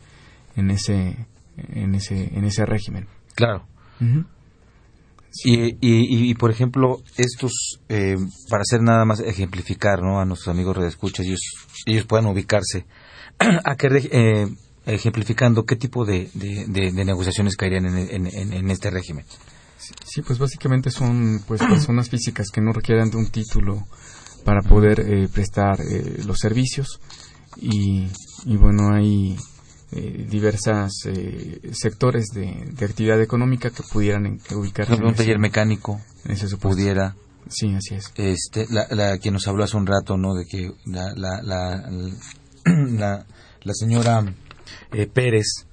B: en ese, en ese, en ese régimen.
A: Claro. Y, y, y, y, por ejemplo, estos, eh, para hacer nada más ejemplificar ¿no? a nuestros amigos redescuchas, ellos, ellos puedan ubicarse, *clears throat* a qué, eh, ejemplificando qué tipo de, de, negociaciones caerían en, en- en- en este régimen.
B: Sí, pues básicamente son pues personas físicas que no requieran de un título para poder eh, prestar eh, los servicios y, y bueno hay eh, diversas eh, sectores de, de actividad económica que pudieran ubicarse
A: un taller mecánico
B: en ese
A: pudiera.
B: Sí, así es.
A: Este, la, la que nos habló hace un rato, ¿no? De que la, la, la, *clears throat* la, la señora eh, Pérez,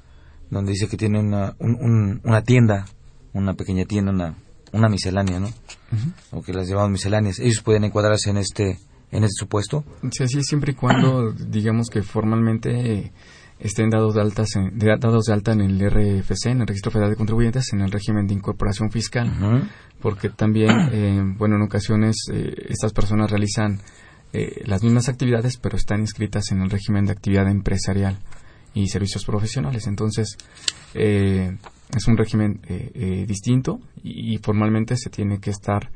A: donde dice que tiene una, un- un- una tienda, una pequeña tienda, una, una miscelánea, ¿no?
B: Ujú.
A: O que las llamamos misceláneas. Ellos pueden encuadrarse en este, en este supuesto.
B: Sí, así es, siempre y cuando *clears throat* digamos que formalmente estén dados de, altas en- de- dados de alta en el RFC, en el Registro Federal de Contribuyentes, en el régimen de incorporación fiscal. Porque también, *clears throat* eh, bueno, en ocasiones eh, estas personas realizan eh, las mismas actividades, pero están inscritas en el régimen de actividad empresarial y servicios profesionales. Entonces, eh, es un régimen eh, eh, distinto y, y formalmente se tiene que estar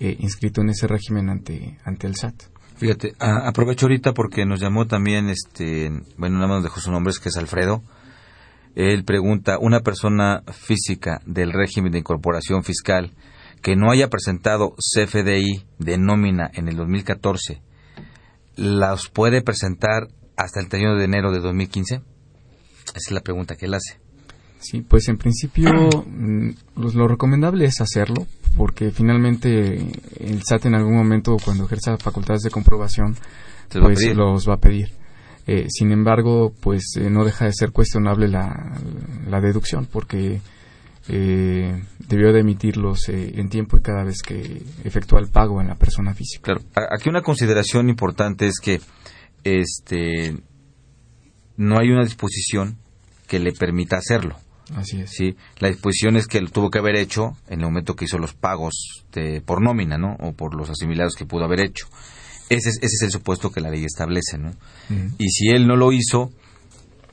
B: eh, inscrito en ese régimen ante, ante el SAT.
A: Fíjate, a- aprovecho ahorita porque nos llamó también, este, bueno, nada más nos dejó su nombre, es que es Alfredo. Él pregunta, una persona física del régimen de incorporación fiscal que no haya presentado CFDI de nómina en el 2014, ¿las puede presentar hasta el 31 de enero de 2015? Esa es la pregunta que él hace.
B: Sí, pues en principio mm, pues lo recomendable es hacerlo, porque finalmente el SAT en algún momento, cuando ejerza facultades de comprobación,
A: Se los va a
B: pues
A: pedir.
B: los va a pedir. Eh, sin embargo, pues eh, no deja de ser cuestionable la, la deducción, porque eh, debió de emitirlos eh, en tiempo y cada vez que efectúa el pago en la persona física.
A: Claro, aquí una consideración importante es que este no hay una disposición que le permita hacerlo.
B: Así es.
A: Sí, la disposición es que lo tuvo que haber hecho en el momento que hizo los pagos de, por nómina, ¿no? O por los asimilados que pudo haber hecho. Ese es, ese es el supuesto que la ley establece, ¿no? Y si él no lo hizo,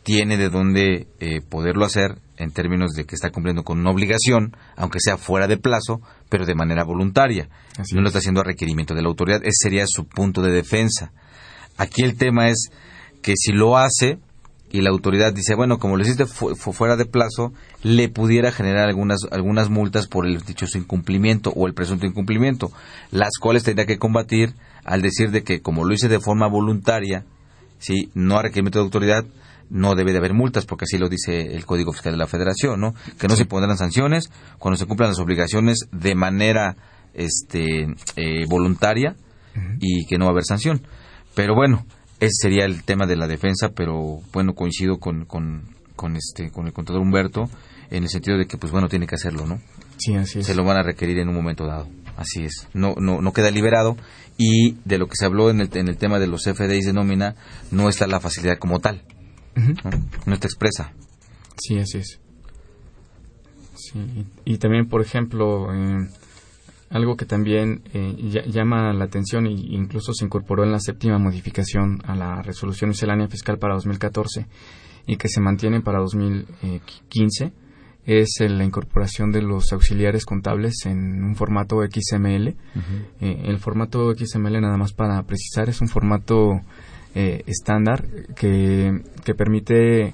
A: tiene de dónde eh, poderlo hacer en términos de que está cumpliendo con una obligación, aunque sea fuera de plazo, pero de manera voluntaria.
B: Así
A: no lo
B: es.
A: está haciendo a requerimiento de la autoridad. Ese sería su punto de defensa. Aquí el tema es que si lo hace y la autoridad dice, bueno, como lo hiciste fu- fu- fuera de plazo, le pudiera generar algunas, algunas multas por el dichoso incumplimiento o el presunto incumplimiento, las cuales tendría que combatir al decir de que como lo hice de forma voluntaria, sí, no a requerimiento de autoridad, no debe de haber multas, porque así lo dice el Código Fiscal de la Federación, ¿no? Que no se pondrán sanciones cuando se cumplan las obligaciones de manera este, eh, voluntaria y que no va a haber sanción. Pero bueno, ese sería el tema de la defensa, pero bueno, coincido con, con, con, este, con el contador Humberto en el sentido de que, pues bueno, tiene que hacerlo, ¿no?
B: Sí, así es.
A: Se lo van a requerir en un momento dado. Así es. No, no, no queda liberado y de lo que se habló en el, en el tema de los FDIs de nómina, no está la facilidad como tal. ¿no? no está expresa.
B: Sí, así es. Sí, y, y también, por ejemplo, eh, algo que también eh, llama la atención e incluso se incorporó en la séptima modificación a la resolución miscelánea fiscal para 2014 y que se mantiene para 2015 es la incorporación de los auxiliares contables en un formato XML. Eh, el formato XML, nada más para precisar, es un formato eh, estándar que, que permite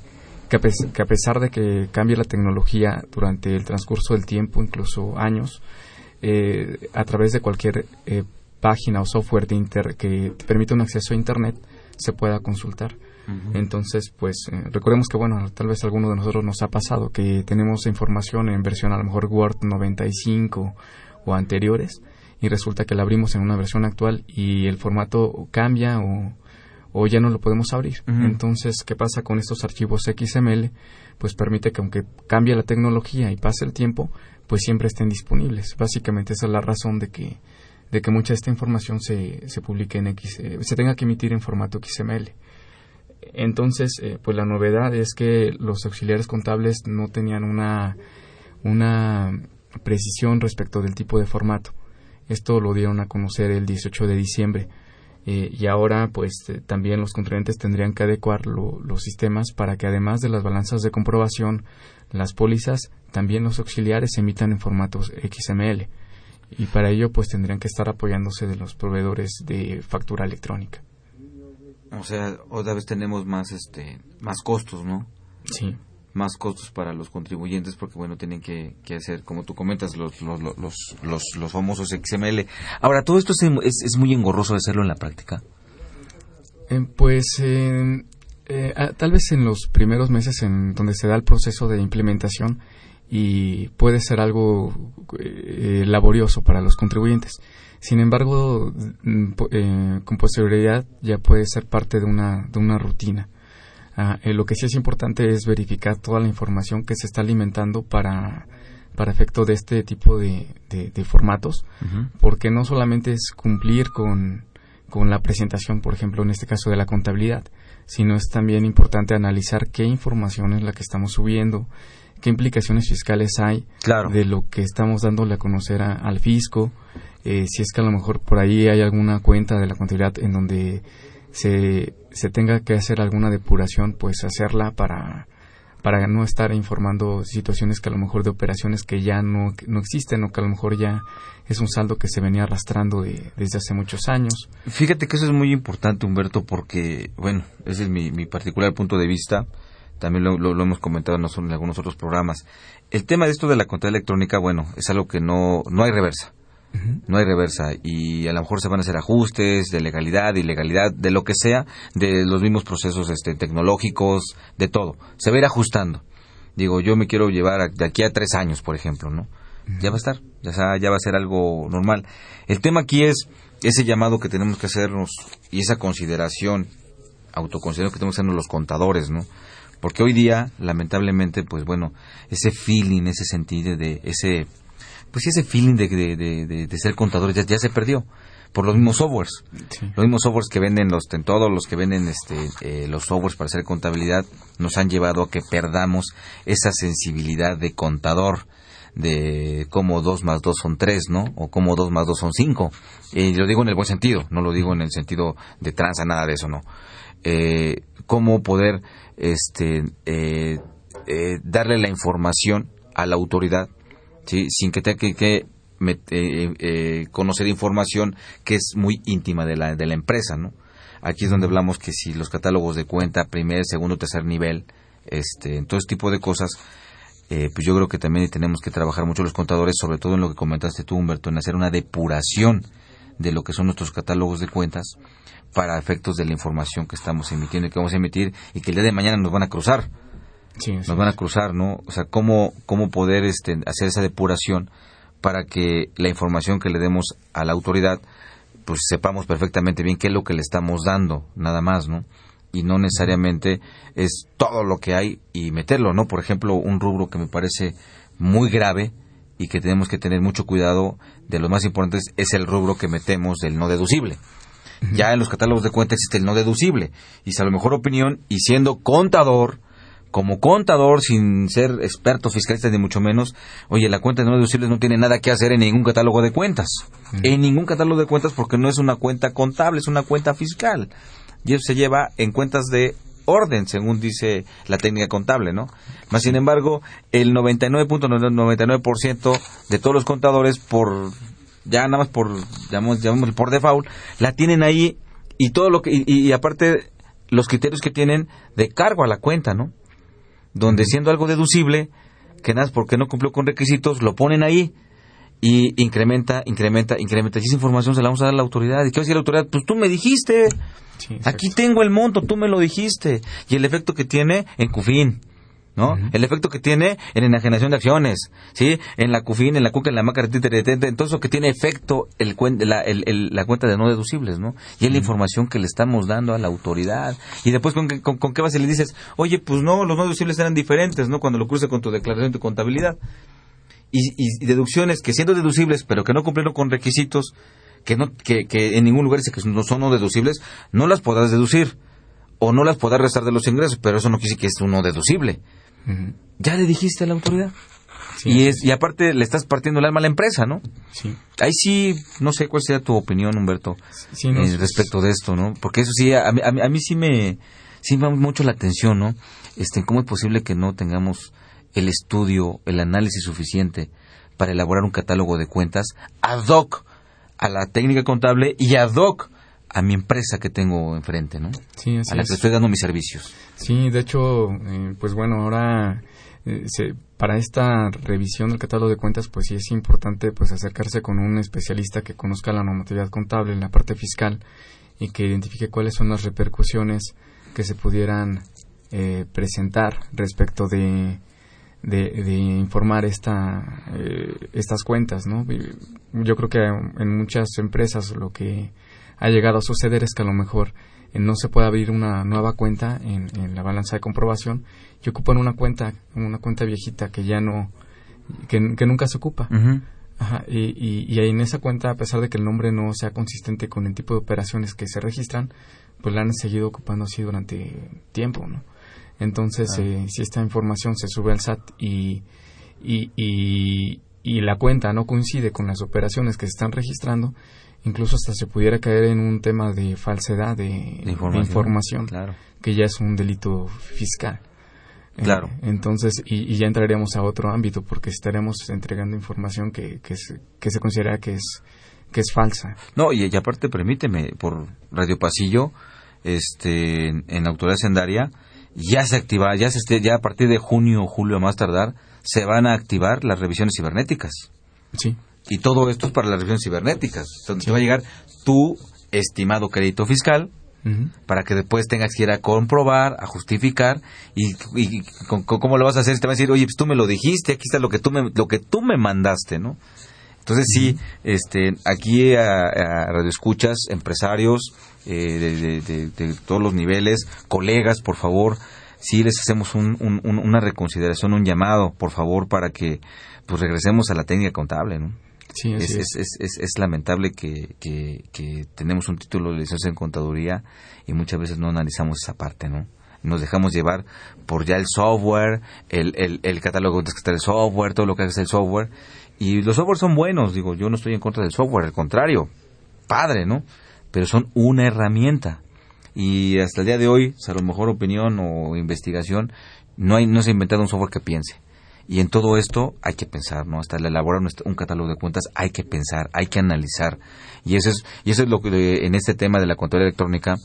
B: que a, pesar de que cambie la tecnología durante el transcurso del tiempo, incluso años, eh, a través de cualquier página o software de inter que te permite un acceso a Internet, se pueda consultar. Entonces, pues eh, recordemos que, bueno, tal vez alguno de nosotros nos ha pasado que tenemos información en versión a lo mejor Word 95 o anteriores y resulta que la abrimos en una versión actual y el formato cambia o, o ya no lo podemos abrir. Entonces, ¿qué pasa con estos archivos XML? Pues permite que aunque cambie la tecnología y pase el tiempo, pues siempre estén disponibles. Básicamente esa es la razón de que de que mucha de esta información se, se publique en X, eh, se tenga que emitir en formato XML. Entonces, eh, pues la novedad es que los auxiliares contables no tenían una, una precisión respecto del tipo de formato. Esto lo dieron a conocer el 18 de diciembre. Eh, y ahora, pues también los contribuyentes tendrían que adecuar los sistemas para que además de las balanzas de comprobación, las pólizas, también los auxiliares se emitan en formatos XML. Y para ello, pues tendrían que estar apoyándose de los proveedores de factura electrónica.
A: O sea, otra vez tenemos más, este, más costos, ¿no?
B: Sí.
A: Más costos para los contribuyentes porque, bueno, tienen que, hacer, como tú comentas, los, los, los, los, los famosos XML. Ahora, ¿todo esto es, es, muy engorroso de hacerlo en la práctica?
B: Eh, pues, eh, eh, tal vez en los primeros meses en donde se da el proceso de implementación y puede ser algo laborioso para los contribuyentes sin embargo, mm, eh, con posterioridad ya puede ser parte de una, de una rutina. Ah, eh, lo que sí es importante es verificar toda la información que se está alimentando para, para efecto de este tipo de, de, formatos, porque no solamente es cumplir con, con la presentación, por ejemplo, en este caso de la contabilidad, sino es también importante analizar qué información es la que estamos subiendo, qué implicaciones fiscales hay de lo que estamos dándole a conocer al fisco, eh, si es que a lo mejor por ahí hay alguna cuenta de la contabilidad en donde se, se tenga que hacer alguna depuración, pues hacerla para, para no estar informando situaciones que a lo mejor de operaciones que ya no, no existen o que a lo mejor ya es un saldo que se venía arrastrando desde hace muchos años.
A: Fíjate que eso es muy importante, Humberto, porque, bueno, ese es mi, mi particular punto de vista. También lo, lo, hemos comentado en algunos otros programas. El tema de esto de la contabilidad electrónica, bueno, es algo que no, no hay reversa. No hay reversa y a lo mejor se van a hacer ajustes de legalidad, ilegalidad, de lo que sea, de los mismos procesos este, tecnológicos, de todo. Se va a ir ajustando. Digo, yo me quiero llevar de aquí a tres años, por ejemplo, ¿no? Ya va a estar, ya, ya va a ser algo normal. El tema aquí es ese llamado que tenemos que hacernos y esa consideración, autoconsideración que tenemos que hacernos los contadores, ¿no? Porque hoy día, lamentablemente, pues bueno, ese feeling, ese sentido de ese pues ese feeling de, de, de, ser contadores ya, se perdió por los mismos softwares. Los mismos softwares que venden los en todos los que venden este eh, los softwares para hacer contabilidad nos han llevado a que perdamos esa sensibilidad de contador de cómo dos más dos son tres, ¿no? O cómo dos más dos son cinco. Y lo digo en el buen sentido, no lo digo en el sentido de tranza, nada de eso, ¿no? Eh, cómo poder este, eh, darle la información a la autoridad sin que tenga que, eh, eh, conocer información que es muy íntima de la, de la empresa. ¿no? Aquí es donde hablamos que si los catálogos de cuenta, primer, segundo, tercer nivel, este, en todo este tipo de cosas, eh, pues yo creo que también tenemos que trabajar mucho los contadores, sobre todo en lo que comentaste tú, Humberto, en hacer una depuración de lo que son nuestros catálogos de cuentas para efectos de la información que estamos emitiendo y que vamos a emitir y que el día de mañana nos van a cruzar. nos van a cruzar, ¿no? O sea, cómo, cómo poder este, hacer esa depuración para que la información que le demos a la autoridad, pues sepamos perfectamente bien qué es lo que le estamos dando, nada más, ¿no? Y no necesariamente es todo lo que hay y meterlo, ¿no? Por ejemplo, un rubro que me parece muy grave y que tenemos que tener mucho cuidado de lo más importantes es el rubro que metemos del no deducible. Ya en los catálogos de cuentas existe el no deducible. Y si a lo mejor opinión, y siendo contador, como contador, sin ser experto fiscalista ni mucho menos, oye, la cuenta de no deducibles no tiene nada que hacer en ningún catálogo de cuentas. En ningún catálogo de cuentas porque no es una cuenta contable, es una cuenta fiscal. Y eso se lleva en cuentas de orden, según dice la técnica contable, ¿no? Más sin embargo, el 99.99% de todos los contadores, por ya nada más por, llamamos, llamamos por default, la tienen ahí y todo lo que, y, y aparte los criterios que tienen de cargo a la cuenta, ¿no? donde siendo algo deducible, que nada, porque no cumplió con requisitos, lo ponen ahí y incrementa, incrementa, incrementa. Y esa información se la vamos a dar a la autoridad. ¿Y qué va a decir la autoridad? Pues tú me dijiste. Aquí tengo el monto, tú me lo dijiste. Y el efecto que tiene en CUFIN. ¿no? El efecto que tiene en enajenación de acciones, ¿sí? En la CUFIN, en la CUCA, en la MACA, todo eso que tiene efecto el, la, el, la cuenta de no deducibles, ¿no? Y es la información que le estamos dando a la autoridad. Y después, ¿con, con, con qué base le dices? Oye, pues no, los no deducibles eran diferentes, ¿no? Cuando lo cruce con tu declaración de contabilidad. Y, y, deducciones que siendo deducibles, pero que no cumplieron con requisitos, que, no, que, que en ningún lugar dice que no son no deducibles, no las podrás deducir o no las podrás restar de los ingresos, pero eso no quiere decir que es uno deducible. Ya le dijiste a la autoridad. y, es, y aparte le estás partiendo el alma a la empresa, ¿no? Sí. Ahí sí, no sé cuál sea tu opinión, Humberto, eh, respecto de esto, ¿no? Porque eso sí, a, mí, sí me sí me llama mucho la atención, ¿no? Este, ¿Cómo es posible que no tengamos el estudio, el análisis suficiente para elaborar un catálogo de cuentas ad hoc a la técnica contable y ad hoc a mi empresa que tengo enfrente, ¿no? Sí, a la que estoy dando mis servicios.
B: Sí, de hecho, eh, pues bueno, ahora eh, para esta revisión del catálogo de cuentas, pues sí es importante pues acercarse con un especialista que conozca la normatividad contable en la parte fiscal y que identifique cuáles son las repercusiones que se pudieran eh, presentar respecto de, de, informar esta, estas cuentas, ¿no? Yo creo que en muchas empresas lo que ha llegado a suceder es que a lo mejor eh, no se puede abrir una nueva cuenta en, la balanza de comprobación y ocupan una cuenta, una cuenta viejita que ya no, que, nunca se ocupa. y, y, en esa cuenta, a pesar de que el nombre no sea consistente con el tipo de operaciones que se registran, pues la han seguido ocupando así durante tiempo, ¿no? Entonces, eh, si esta información se sube al SAT y, y, y, y la cuenta no coincide con las operaciones que se están registrando, incluso hasta se pudiera caer en un tema de falsedad de, información, claro. que ya es un delito fiscal.
A: Eh, claro.
B: entonces, y, ya entraríamos a otro ámbito porque estaremos entregando información que, que, se, que se considera que es, que es falsa.
A: No, y, aparte, permíteme, por Radio Pasillo, este, en, la autoridad sendaria, ya se activa, ya, se, ya a partir de junio o julio más tardar, se van a activar las revisiones cibernéticas.
B: Sí.
A: Y todo esto es para las revisiones cibernéticas, donde va a llegar tu estimado crédito fiscal, para que después tengas que ir a comprobar, a justificar y, cómo lo vas a hacer. Te va a decir, oye, pues tú me lo dijiste, aquí está lo que tú me, lo que tú me mandaste, ¿no? Entonces sí, este, aquí a, Radio Escuchas, empresarios eh, de, todos los niveles, colegas, por favor, sí les hacemos una reconsideración, un llamado, por favor, para que pues regresemos a la técnica contable, ¿no? es, es. Es, lamentable que, que, tenemos un título de licencia en contaduría y muchas veces no analizamos esa parte, ¿no? Nos dejamos llevar por ya el software, el, el, el catálogo de el software, todo lo que hace el software. Y los softwares son buenos, digo, yo no estoy en contra del software, al contrario, padre, ¿no? Pero son una herramienta. Y hasta el día de hoy, a lo mejor opinión o investigación, no, hay, no se ha inventado un software que piense y en todo esto hay que pensar, ¿no? Hasta elaborar un catálogo de cuentas hay que pensar, hay que analizar. Y eso es, y eso es lo que en este tema de la contabilidad electrónica,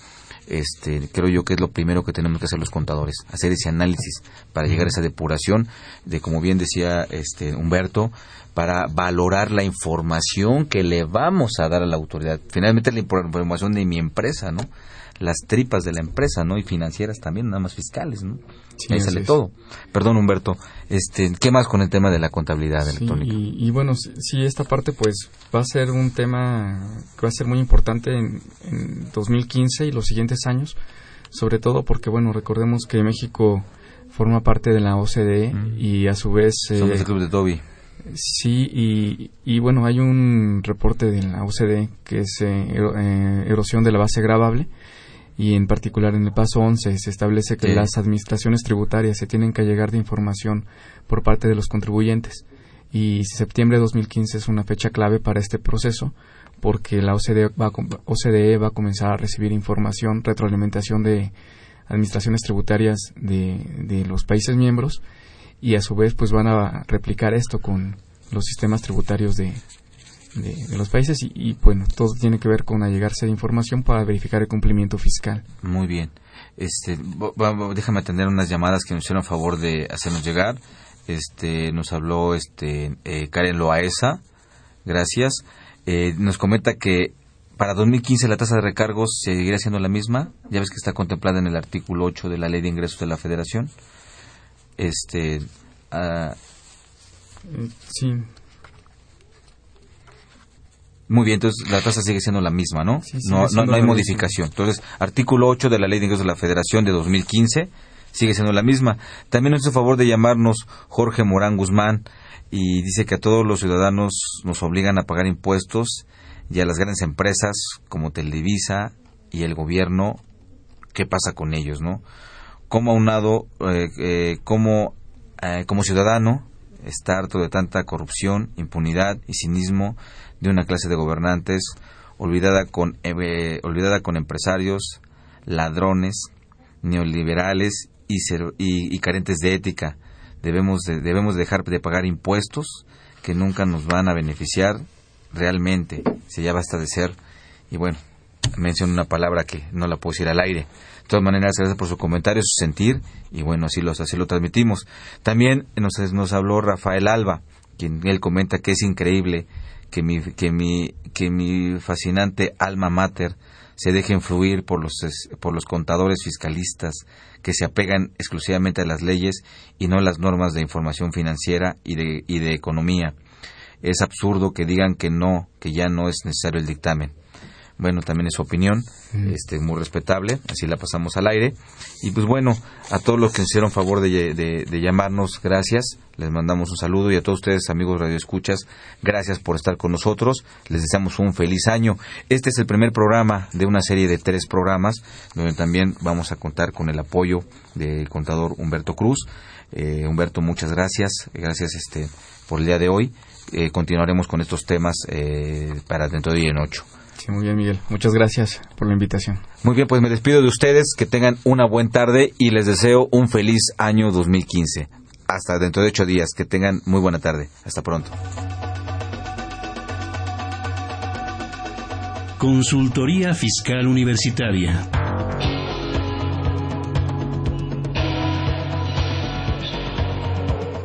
A: este, creo yo que es lo primero que tenemos que hacer los contadores, hacer ese análisis para llegar a esa depuración de, como bien decía este Humberto, para valorar la información que le vamos a dar a la autoridad. Finalmente la información de mi empresa, ¿no? Las tripas de la empresa, ¿no? Y financieras también, nada más fiscales, ¿no? Ahí sale todo. Perdón, Humberto. Este, ¿Qué más con el tema de la contabilidad electrónica?
B: Y, bueno, sí, esta parte pues va a ser un tema que va a ser muy importante en, en 2015 y los siguientes años, sobre todo porque, bueno, recordemos que México forma parte de la OCDE y a su vez...
A: Son el club de Toby.
B: Sí, y, y, bueno, hay un reporte de la OCDE que es eh, eh, erosión de la base gravable y en particular en el paso 11 se establece que las administraciones tributarias se tienen que llegar de información por parte de los contribuyentes. Y septiembre de 2015 es una fecha clave para este proceso porque la OCDE va, OCDE va a comenzar a recibir información, retroalimentación de administraciones tributarias de, de los países miembros y a su vez pues van a replicar esto con los sistemas tributarios de, los países y, bueno, todo tiene que ver con allegarse de información para verificar el cumplimiento fiscal.
A: Muy bien. Este, déjame atender unas llamadas que nos hicieron favor de hacernos llegar. Este, nos habló este eh, Karen Loaesa, gracias. Eh, nos comenta que para 2015 la tasa de recargos seguirá siendo la misma. Ya ves que está contemplada en el artículo 8 de la Ley de Ingresos de la Federación. Este, uh,
B: sí.
A: Muy bien, entonces la tasa sigue siendo la misma, ¿no? no, no, hay modificación. Entonces, artículo 8 de la Ley de Ingresos de la Federación de 2015 sigue siendo la misma. También nos hizo favor de llamarnos Jorge Morán Guzmán y dice que a todos los ciudadanos nos obligan a pagar impuestos y a las grandes empresas como Televisa y el gobierno, ¿qué pasa con ellos, no? Como aunado, eh, eh, eh, como ciudadano, está harto de tanta corrupción, impunidad y cinismo de una clase de gobernantes olvidada con, olvidada con empresarios, ladrones, neoliberales y, y, carentes de ética. Debemos, debemos dejar de pagar impuestos que nunca nos van a beneficiar realmente. Si ya basta de ser, y bueno, menciono una palabra que no la puedo decir al aire, de todas maneras, gracias por su comentario, su sentir, y bueno, así, los, así lo transmitimos. También nos, nos habló Rafael Alba, quien él comenta que es increíble que mi, que mi, que mi fascinante alma mater se deje influir por los, por los contadores fiscalistas que se apegan exclusivamente a las leyes y no a las normas de información financiera y de, y de economía. Es absurdo que digan que no, que ya no es necesario el dictamen bueno, también es su opinión, este, muy respetable, así la pasamos al aire. Y pues bueno, a todos los que nos hicieron favor de, llamarnos, gracias, les mandamos un saludo y a todos ustedes, amigos radioescuchas, gracias por estar con nosotros, les deseamos un feliz año. Este es el primer programa de una serie de tres programas, donde también vamos a contar con el apoyo del contador Humberto Cruz. Eh, Humberto, muchas gracias, gracias este, por el día de hoy. Eh, continuaremos con estos temas eh, para dentro de hoy en ocho.
B: Sí, muy bien, Miguel. Muchas gracias por la invitación.
A: Muy bien, pues me despido de ustedes, que tengan una buena tarde y les deseo un feliz año 2015. Hasta dentro de ocho días, que tengan muy buena tarde. Hasta pronto.
D: Consultoría Fiscal Universitaria.